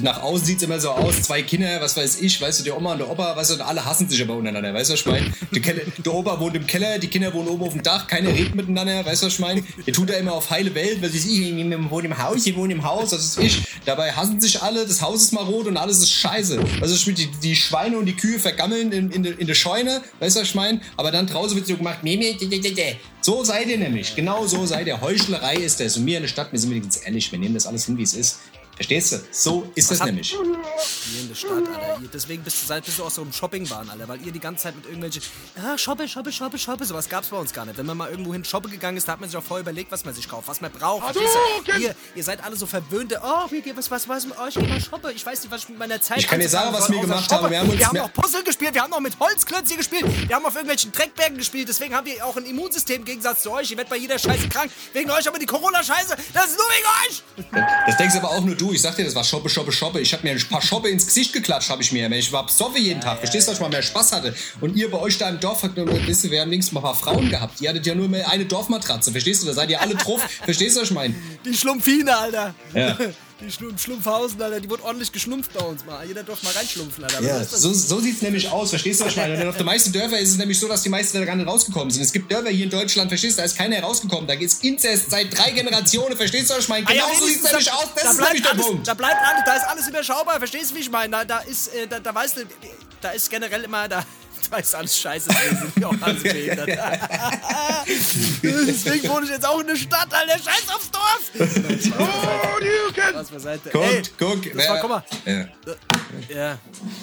nach außen sieht es immer so aus, zwei Kinder, was weiß ich, weißt du, die Oma und der Opa, weißt du, und alle hassen sich aber untereinander, weißt du, was ich meine? Der, Keller, der Opa wohnt im Keller, die Kinder wohnen oben auf dem Dach, keiner redet miteinander, weißt du, was ich meine? Ihr tut da immer auf heile Welt, was weiß ich, ich wohne im Haus, ich wohne im Haus, das ist ich. Dabei hassen sich alle, das Haus ist marot und alles ist scheiße. Weißt du, was ich meine? die, die Schweine und die Kühe vergammeln in, in, der- in der Scheune, weißt du, was ich meine? Aber dann draußen wird so gemacht, meh, meh, dä, dä, dä. So seid ihr nämlich. Genau so seid ihr. Heuchlerei ist das. Und wir in der Stadt, wir sind wenigstens ehrlich. Wir nehmen das alles hin, wie es ist. Verstehst du? So ist das hat- nämlich. hier in der Stadt, Alter. Ihr, deswegen bist du, seid, bist du auch so im Shoppingbahn, Alter, weil ihr die ganze Zeit mit irgendwelchen, ah, shoppe, shoppe, shoppe, shoppe, sowas gab's bei uns gar nicht. Wenn man mal irgendwo hin shoppen gegangen ist, da hat man sich auch vorher überlegt, was man sich kauft, was man braucht. Hadouken! Ihr, ihr seid alle so verwöhnte, oh, wir gehen, was, was, was, oh, ich geh mal shoppen. Ich weiß nicht, was ich mit meiner Zeit Ich kann dir sagen, was wir gemacht haben. Wir haben uns wir haben auch Puzzle gespielt, wir haben auch mit Holzklötzchen gespielt, wir haben auf irgendwelchen Dreckbergen gespielt, deswegen haben wir auch ein Immunsystem im Gegensatz zu euch. Ihr werdet bei jeder Scheiße krank, wegen euch, aber die Corona-Scheiße, das ist nur wegen euch! Das denkst aber auch nur du. Ich sag dir, das war Shoppe, Shoppe, Shoppe. Ich hab mir ein paar Shoppe ins Gesicht geklatscht, habe ich mir. Ich war besoffen jeden Tag. Verstehst du, dass ich mal mehr Spaß hatte? Und ihr bei euch da im Dorf habt, wisst ihr, wir haben links mal ein paar Frauen gehabt. Ihr hattet ja nur eine Dorfmatratze. Verstehst du? Da seid ihr alle drauf. Verstehst du, was ich meine? Die Schlumpfine, Alter. Ja. Die Schlum Schlumpfhausen, Alter, die wurde ordentlich geschlumpft bei uns mal. Jeder darf mal reinschlumpfen, Alter. Ja, so, so sieht es nämlich aus, verstehst du, was ich meine? Und auf den meisten Dörfern ist es nämlich so, dass die meisten da gar nicht rausgekommen sind. Es gibt Dörfer hier in Deutschland, verstehst du, da ist keiner rausgekommen. Da ist Inzest seit drei Generationen, verstehst du, was ich meine? Ah ja, Genau so sieht es nämlich aus, das da ist nämlich der alles, Punkt. Da bleibt alles, da ist alles überschaubar, verstehst du, wie ich meine? Da, da ist, äh, da, da weißt du, da ist generell immer, da, [LAUGHS] da ist alles scheiße, deswegen sind wir auch alles behindert. [LAUGHS] deswegen wohne ich jetzt auch in der Stadt, Alter, scheiß aufs Dorf! Shoryuken. Was beiseite. Guck, Ey, guck. das wer- war, guck mal, Ja. ja.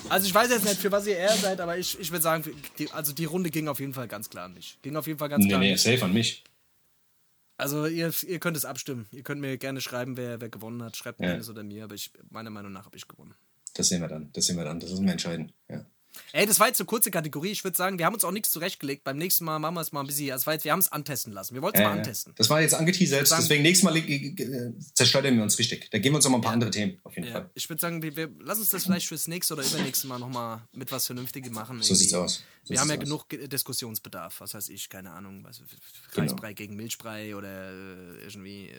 Also ich weiß jetzt nicht, für was ihr eher seid, aber ich, ich würde sagen, die, also die Runde ging auf jeden Fall ganz klar nicht. Ging auf jeden Fall ganz Nee, klar nee, nicht. safe an mich. Also ihr, ihr könnt es abstimmen. Ihr könnt mir gerne schreiben, wer, wer gewonnen hat. Schreibt mir Ja. Dennis oder mir, aber ich, meiner Meinung nach habe ich gewonnen. Das sehen wir dann, das sehen wir dann. Das ist mir entscheidend. Ja. Ey, das war jetzt eine kurze Kategorie. Ich würde sagen, wir haben uns auch nichts zurechtgelegt. Beim nächsten Mal machen wir es mal ein bisschen. Also wir haben es antesten lassen. Wir wollten es Ja, mal antesten. Das war jetzt angeteasert, deswegen nächstes Mal äh, äh, zerstört wir uns richtig. Da gehen wir uns noch mal ein paar andere Themen, auf jeden Ja, Fall. ich würde sagen, wir, wir, lass uns das vielleicht fürs nächste oder übernächste Mal nochmal mit was Vernünftigem machen. So sieht's Irgendwie. aus. So wir haben ja sieht's genug Ge- Diskussionsbedarf. Was weiß ich, keine Ahnung. Was, Genau. Reisbrei gegen Milchbrei oder äh, irgendwie äh,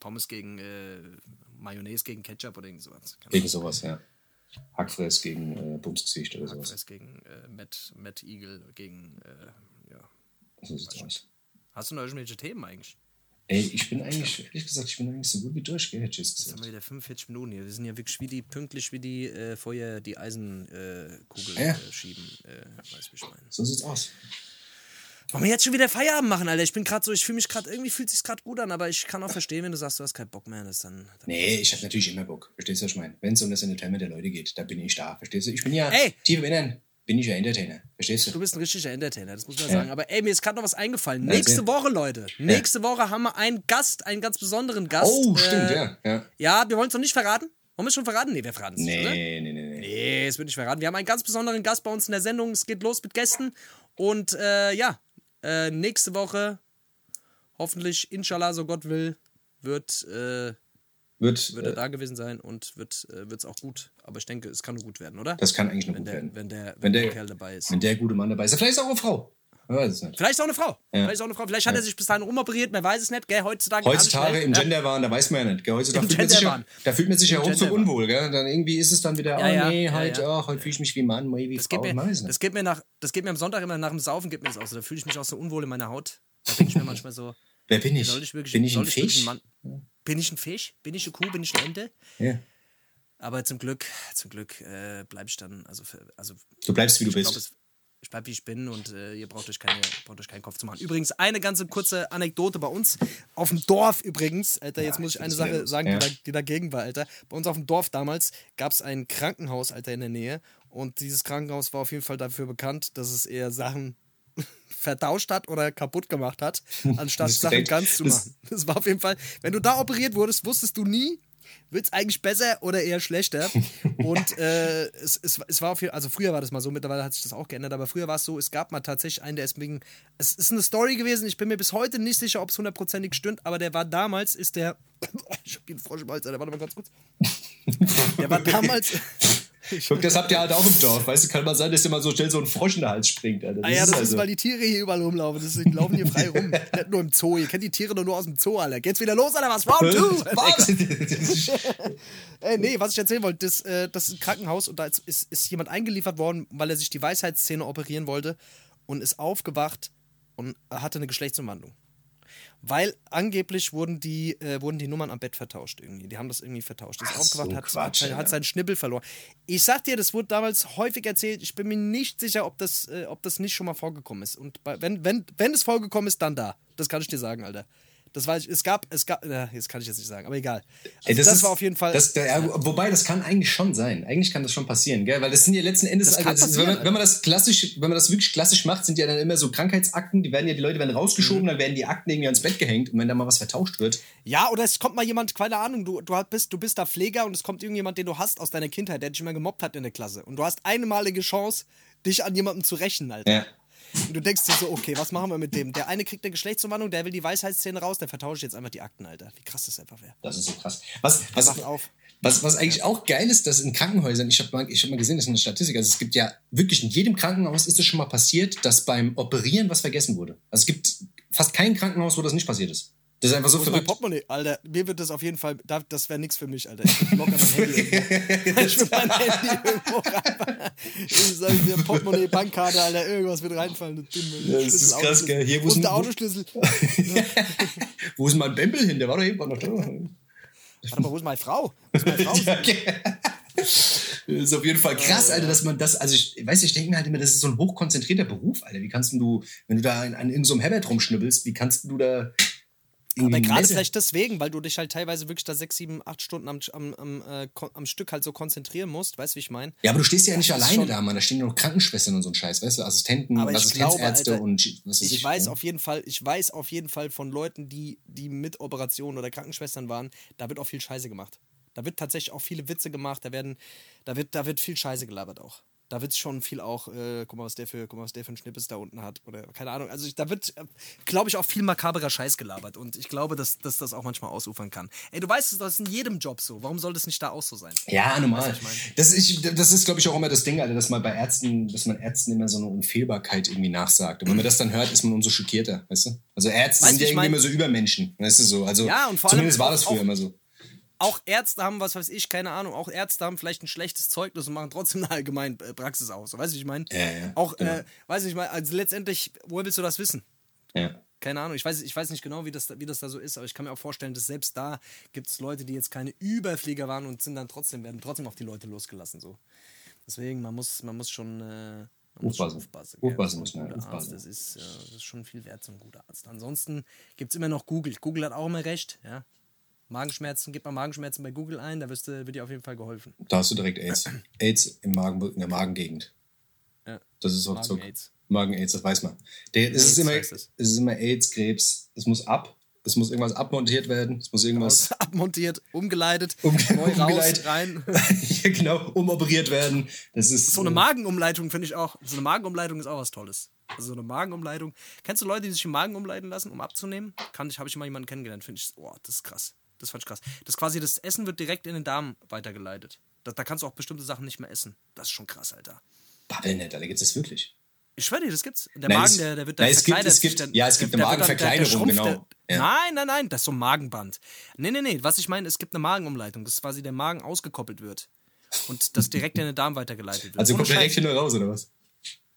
Pommes gegen äh, Mayonnaise gegen Ketchup oder irgend sowas. Keine Gegen sowas, ja. Hackfress gegen äh, Bumsgesicht oder sowas. Hackfleisch gegen äh, Matt, Matt Eagle, gegen, äh, ja. So sieht's aus. Hast du noch irgendwelche Themen eigentlich? Ey, ich bin eigentlich, ehrlich gesagt, ich bin eigentlich so gut wie durch, gell, jetzt Jetzt haben gesagt. wir wieder 45 Minuten hier. Wir sind ja wirklich wie die, pünktlich wie die äh, vorher die Eisenkugel äh, Ja. äh, schieben. Äh, weißt du, wie ich meine. So sieht's aus. Wollen wir jetzt schon wieder Feierabend machen, Alter? Ich bin gerade so, ich fühle mich gerade, irgendwie fühlt sich gerade gut an, aber ich kann auch verstehen, wenn du sagst, du hast keinen Bock mehr, das dann. dann Nee, ich habe natürlich immer Bock. Verstehst du, was ich meine? Wenn es um das Entertainment der Leute geht, da bin ich da. Verstehst du? Ich bin ja Ey! tief im Innern, bin ich ja Entertainer. Verstehst Du du? bist ein richtiger Entertainer, das muss man Ja. sagen. Aber ey, mir ist gerade noch was eingefallen. Erzähl. Nächste Woche, Leute. Nächste Woche haben wir einen Gast, einen ganz besonderen Gast. Oh, stimmt, äh, ja. ja. Ja, wir wollen es noch nicht verraten. Wollen wir es schon verraten? Nee, wir verraten es nicht, oder? Nee, nee, nee, nee. Nee, es wird nicht verraten. Wir haben einen ganz besonderen Gast bei uns in der Sendung. Es geht los mit Gästen. Und äh, ja, äh, nächste Woche, hoffentlich, inshallah, so Gott will, wird, äh, Wird, wird er äh, da gewesen sein und wird es auch gut. Aber ich denke, es kann nur gut werden, oder? das kann eigentlich nur wenn, gut der, werden. wenn, der, wenn, Wenn der, der- Kerl dabei ist. Wenn der gute Mann dabei ist. Vielleicht ist auch eine Frau. Man weiß es nicht. Vielleicht ist auch eine Frau. Vielleicht ist auch eine Frau. Vielleicht hat er sich bis dahin rumoperiert, man weiß es nicht. Gell? Heutzutage, Heutzutage im. Genderwahn, da weiß man ja nicht. Gell? Heutzutage fühlt man sich ja, da fühlt man sich ja Im auch so Genderwahn. unwohl. Gell? Dann irgendwie ist es dann wieder, Ja, oh ja, nee, ja, heute, ja. oh, heute fühle ich mich wie Mann, wie Das Frau. geht, mir, das, geht mir nach, das geht mir am Sonntag immer nach dem Saufen, geht mir das auch so. Da fühle ich mich auch so unwohl in meiner Haut. Da denke ich mir manchmal so, Wer bin ich? ich wirklich, bin ich ein Fisch? Mann? Bin ich ein Fisch? Bin ich eine Kuh? Bin ich eine Ente? Ja. Aber zum Glück, zum Glück äh, bleibe ich dann, also, also Du bleibst, wie du bist. glaube, es- ich bleibe wie ich bin und äh, ihr braucht euch, keine, braucht euch keinen Kopf zu machen. Übrigens, eine ganze kurze Anekdote bei uns auf dem Dorf übrigens, Alter, jetzt muss ich eine Sache sagen, Ja. die, da, die dagegen war, Alter. Bei uns auf dem Dorf damals gab es ein Krankenhaus, Alter, in der Nähe und dieses Krankenhaus war auf jeden Fall dafür bekannt, dass es eher Sachen [LAUGHS] vertauscht hat oder kaputt gemacht hat, anstatt Sachen ganz zu machen. Das war auf jeden Fall, wenn du da operiert wurdest, wusstest du nie, wird es eigentlich besser oder eher schlechter. [LAUGHS] Und äh, es, es, es war auf jeden also früher war das mal so, mittlerweile hat sich das auch geändert, aber früher war es so, es gab mal tatsächlich einen, der ist wegen, es ist eine Story gewesen, ich bin mir bis heute nicht sicher, ob es hundertprozentig stimmt, aber der war damals, ist der, [COUGHS] ich hab einen Frosch im Hals, warte mal ganz kurz. Der war damals, [LAUGHS] Guck, das habt ihr halt auch im Dorf. Weißt du, kann mal sein, dass dir mal so schnell so ein Frosch in den Hals springt. Alter. ah ja, das ist, also- weil die Tiere hier überall rumlaufen, das ist, die laufen hier frei rum, [LAUGHS] nicht nur im Zoo, ihr kennt die Tiere doch nur aus dem Zoo, Alter. Geht's wieder los, Alter, was? Round two! [LAUGHS] Was? Ey, [LAUGHS] nee, was ich erzählen wollte, das, äh, das ist ein Krankenhaus und da ist, ist, ist jemand eingeliefert worden, weil er sich die Weisheitszähne operieren wollte und ist aufgewacht und hatte eine Geschlechtsumwandlung. Weil angeblich wurden die, äh, wurden die Nummern am Bett vertauscht irgendwie. Die haben das irgendwie vertauscht. Ist Ach, aufgewacht, so hat, Quatsch, hat, hat seinen Schnibbel verloren. Ich sag dir, das wurde damals häufig erzählt. Ich bin mir nicht sicher, ob das, äh, ob das nicht schon mal vorgekommen ist. Und bei, wenn, wenn, wenn es vorgekommen ist, dann da. Das kann ich dir sagen, Alter. Das weiß ich. Es gab, es gab, äh, jetzt kann ich jetzt nicht sagen, aber egal. Also Ey, das, ist- war auf jeden Fall. Das, der, wobei, das kann eigentlich schon sein. Eigentlich kann das schon passieren, gell? Weil das sind ja letzten Endes, Das das ist, wenn, man, wenn man das klassisch, wenn man das wirklich klassisch macht, sind ja dann immer so Krankheitsakten, die werden ja, die Leute werden Mhm. rausgeschoben, dann werden die Akten irgendwie ans Bett gehängt und wenn da mal was vertauscht wird, Ja, oder es kommt mal jemand, keine Ahnung, du, du, bist, du bist da Pfleger und es kommt irgendjemand, den du hast aus deiner Kindheit, der dich immer gemobbt hat in der Klasse. Und du hast einmalige Chance, dich an jemandem zu rächen, Alter. ja. Und du denkst dir so, okay, was machen wir mit dem? Der eine kriegt eine Geschlechtsumwandlung, der will die Weisheitszähne raus, der vertauscht jetzt einfach die Akten, Alter. Wie krass das einfach wäre. Das ist so krass. Was, was, Wacht auf. was, was eigentlich auch geil ist, dass in Krankenhäusern, ich habe mal, ich hab mal gesehen, das ist eine Statistik, also es gibt ja wirklich in jedem Krankenhaus ist es schon mal passiert, dass beim Operieren was vergessen wurde. Also es gibt fast kein Krankenhaus, wo das nicht passiert ist. Das ist einfach so ist mein verrückt. Portemonnaie? Alter, mir wird das auf jeden Fall, da- das wäre nichts für mich, Alter. Ich würd locker mein Handy irgendwo. [LAUGHS] [LAUGHS] Ich würde mein Handy irgendwo rein. Ich sag dir, Portemonnaie, Bankkarte, Alter, irgendwas wird reinfallen. Das, Ja, das ist krass, gell. Hier, wo ist der Autoschlüssel? [LAUGHS] Wo ist mein Bembel hin? Der war doch eben noch da. Warte mal, wo ist meine Frau? Wo ist meine Frau? Das ist auf jeden Fall krass, Alter, dass man das, also ich weiß, ich denke mir halt immer, das ist so ein hochkonzentrierter Beruf, Alter. Wie kannst du, wenn du da an, an irgendeinem so einem Herbert rumschnibbelst, wie kannst du da Aber gerade vielleicht deswegen, weil du dich halt teilweise wirklich da sechs, sieben, acht Stunden am, am, am, äh, am Stück halt so konzentrieren musst. Weißt du, wie ich meine? Ja, aber du stehst ja nicht Das ist alleine schon- da, Mann. Da stehen ja noch Krankenschwestern und so ein Scheiß, weißt du, Assistenten, Aber Assistenzärzte glaube, Alter, und was weiß ich. Ich weiß ne? auf jeden Fall, ich weiß auf jeden Fall von Leuten, die, die mit Operationen oder Krankenschwestern waren, da wird auch viel Scheiße gemacht. Da wird tatsächlich auch viele Witze gemacht, da werden, da wird, da wird viel Scheiße gelabert auch. Da wird schon viel auch, äh, guck mal, was der für, guck mal, was der für einen Schnippes da unten hat. Oder keine Ahnung. Also ich, da wird, äh, glaube ich, auch viel makaberer Scheiß gelabert. Und ich glaube, dass, dass das auch manchmal ausufern kann. Ey, du weißt, das ist in jedem Job so. Warum soll das nicht da auch so sein? Ja, normal. Das ist, das ist glaube ich, auch immer das Ding, Alter, dass man bei Ärzten, dass man Ärzten immer so eine Unfehlbarkeit irgendwie nachsagt. Und wenn man das dann hört, ist man umso schockierter, weißt du? Also Ärzte Weißt sind ja irgendwie mein- immer so Übermenschen, weißt du so. Also Ja, und vor allem zumindest war auch- das früher auch- immer so. Auch Ärzte haben, was weiß ich, keine Ahnung, auch Ärzte haben vielleicht ein schlechtes Zeugnis und machen trotzdem eine allgemeine äh, Praxis aus. So, weißt du, wie ich meine? Ja, ja, Auch, genau. äh, weiß ich mal, also letztendlich, woher willst du das wissen? Ja. Keine Ahnung. Ich weiß, ich weiß nicht genau, wie das, da- wie das da so ist, aber ich kann mir auch vorstellen, dass selbst da gibt es Leute, die jetzt keine Überflieger waren und sind dann trotzdem, werden trotzdem auf die Leute losgelassen. So. Deswegen, man muss, man muss schon. Äh, Aufpassen. aufpassen. muss man, aufpassen. Das, ist, äh, das ist schon viel wert, so ein guter Arzt. Ansonsten gibt es immer noch Google. Google hat auch immer recht. Ja. Magenschmerzen, gib mal Magenschmerzen bei Google ein, da wirst du, wird dir auf jeden Fall geholfen. Da hast du direkt AIDS. AIDS im Magen, in der Magengegend. Ja. Das ist auch so. Magen-Aids. Magen-Aids, das weiß man. Der, es, ist immer, es ist immer AIDS, Krebs. Es muss ab. Es muss irgendwas abmontiert werden. Es muss irgendwas Aus- Abmontiert, umgeleitet, um, neu raus, umgeleitet- rein. [LAUGHS] ja, genau, umoperiert werden. Das ist So eine Magenumleitung finde ich auch. So eine Magenumleitung ist auch was Tolles. Also so eine Magenumleitung. Kennst du Leute, die sich die Magen umleiten lassen, um abzunehmen? Kann ich, habe ich mal jemanden kennengelernt. Finde ich, oh, das ist krass. Das fand ich krass. Das quasi das Essen wird direkt in den Darm weitergeleitet. Da, da kannst du auch bestimmte Sachen nicht mehr essen. Das ist schon krass, Alter. Babbel nicht, Alter, gibt's das wirklich? Ich schwöre dir, das gibt's. Der Nein, Magen, es- der, der wird nein, dann es gibt- verkleinert es gibt- dann- ja, es gibt eine Magenverkleinerung, genau. Ja. Nein, nein, nein, das ist so ein Magenband. Nee, nee, nee. Was ich meine, es gibt eine Magenumleitung. Das ist quasi der Magen ausgekoppelt wird. Und das direkt in den Darm weitergeleitet wird. Also kommt direkt nur raus, oder was?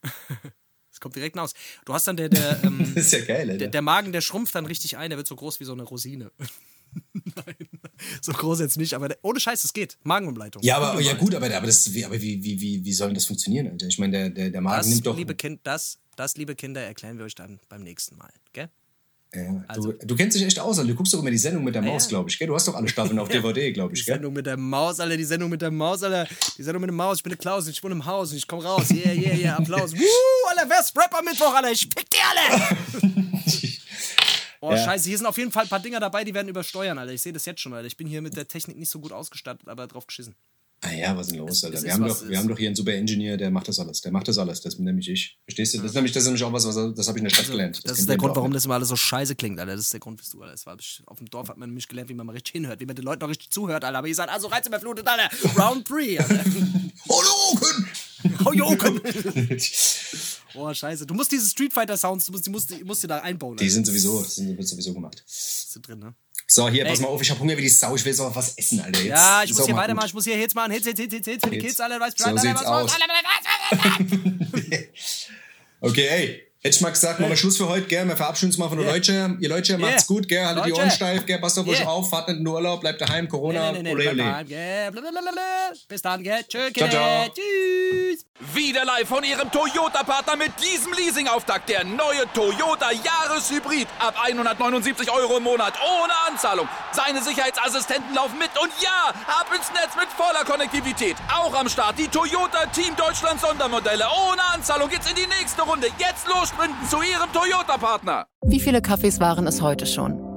[LAUGHS] Es kommt direkt raus. Du hast dann der, der, ähm, [LAUGHS] Das ist ja geil, Alter. der, der Magen, der schrumpft dann richtig ein, der wird so groß wie so eine Rosine. Nein, [LAUGHS] so groß jetzt nicht, aber ohne Scheiß, es geht. Magenumleitung. ja, aber ja gut, aber, aber, das, wie, aber wie, wie, wie, wie soll denn das funktionieren, Alter? Ich meine, der, der, der Magen Das, nimmt doch. liebe kind, das, das, liebe Kinder, erklären wir euch dann beim nächsten Mal. Gell? Ja, Also- du, du kennst dich echt aus, Alter. Du guckst doch immer die Sendung mit der Maus, ja. glaube ich, gell? Du hast doch alle Staffeln auf [LAUGHS] DVD, glaube ich, Die gell? Sendung mit der Maus, Alter, die Sendung mit der Maus, Alter. Die Sendung mit der Maus, ich bin der Klaus, ich wohne im Haus, ich komm raus. Yeah, yeah, yeah, Applaus. [LAUGHS] Woo, Alter, wer ist Rapper Mittwoch, Alter? Ich fick die alle! Oh, Ja. scheiße, hier sind auf jeden Fall ein paar Dinger dabei, die werden übersteuern, Alter. Ich sehe das jetzt schon, Alter. Ich bin hier mit der Technik nicht so gut ausgestattet, aber drauf geschissen. Ah ja, was ist denn los, Alter? es Wir ist, haben, doch, wir ist. haben doch hier einen super Engineer, der macht das alles. Der macht das alles. Das bin nämlich ich. Verstehst du? Das ist nämlich, das ist nämlich auch was, was das habe ich in der Stadt gelernt. Das, ist kennt der Grund, warum nicht. das immer alles so scheiße klingt, Alter. Das ist der Grund, wieso, Alter. Das war, auf dem Dorf hat man nämlich gelernt, wie man mal richtig hinhört, wie man den Leuten auch richtig zuhört, Alter. Aber ihr seid also reizüberflutet, Alter. Round 3, Alter. Hallo, Oh, Joken. Oh, scheiße. Du musst diese Street Fighter Sounds, du musst, die musst, die musst du da einbauen. Die sind sowieso, die sind sowieso gemacht. Ist drin, ne? So, hier, pass Ey. mal auf, ich habe Hunger wie die Sau, ich will jetzt auch was essen, Alter. Jetzt Ja, ich muss hier weitermachen, ich muss hier Hits machen. Hits, Hits, Hits, Hits, Hits für die. Kids, alle, weiß So Bescheid, alle, sieht's was aus. alle, [LAUGHS] Okay, ey. Hätte ich mal gesagt, machen wir Schluss für heute, gell? Wir verabschieden uns mal von den Yeah. Leuten. Ihr Leute, macht's Yeah. gut, gell? Haltet die Leute. Ohren steif, gell? Passt auf euch Yeah. auf, fahrt nicht in den Urlaub, bleibt daheim, Corona, Nee, nee, nee, ole, ole. Bis dann, gell? Tschö, Ciao, ciao. Tschüss. Wieder live von Ihrem Toyota-Partner mit diesem Leasing-Auftakt. Der neue Toyota Jahreshybrid. Ab 179 Euro im Monat. Ohne Anzahlung. Seine Sicherheitsassistenten laufen mit. Und ja, ab ins Netz mit voller Konnektivität. Auch am Start die Toyota Team Deutschland Sondermodelle. Ohne Anzahlung geht's in die nächste Runde. Jetzt los sprinten zu Ihrem Toyota-Partner. Wie viele Kaffees waren es heute schon?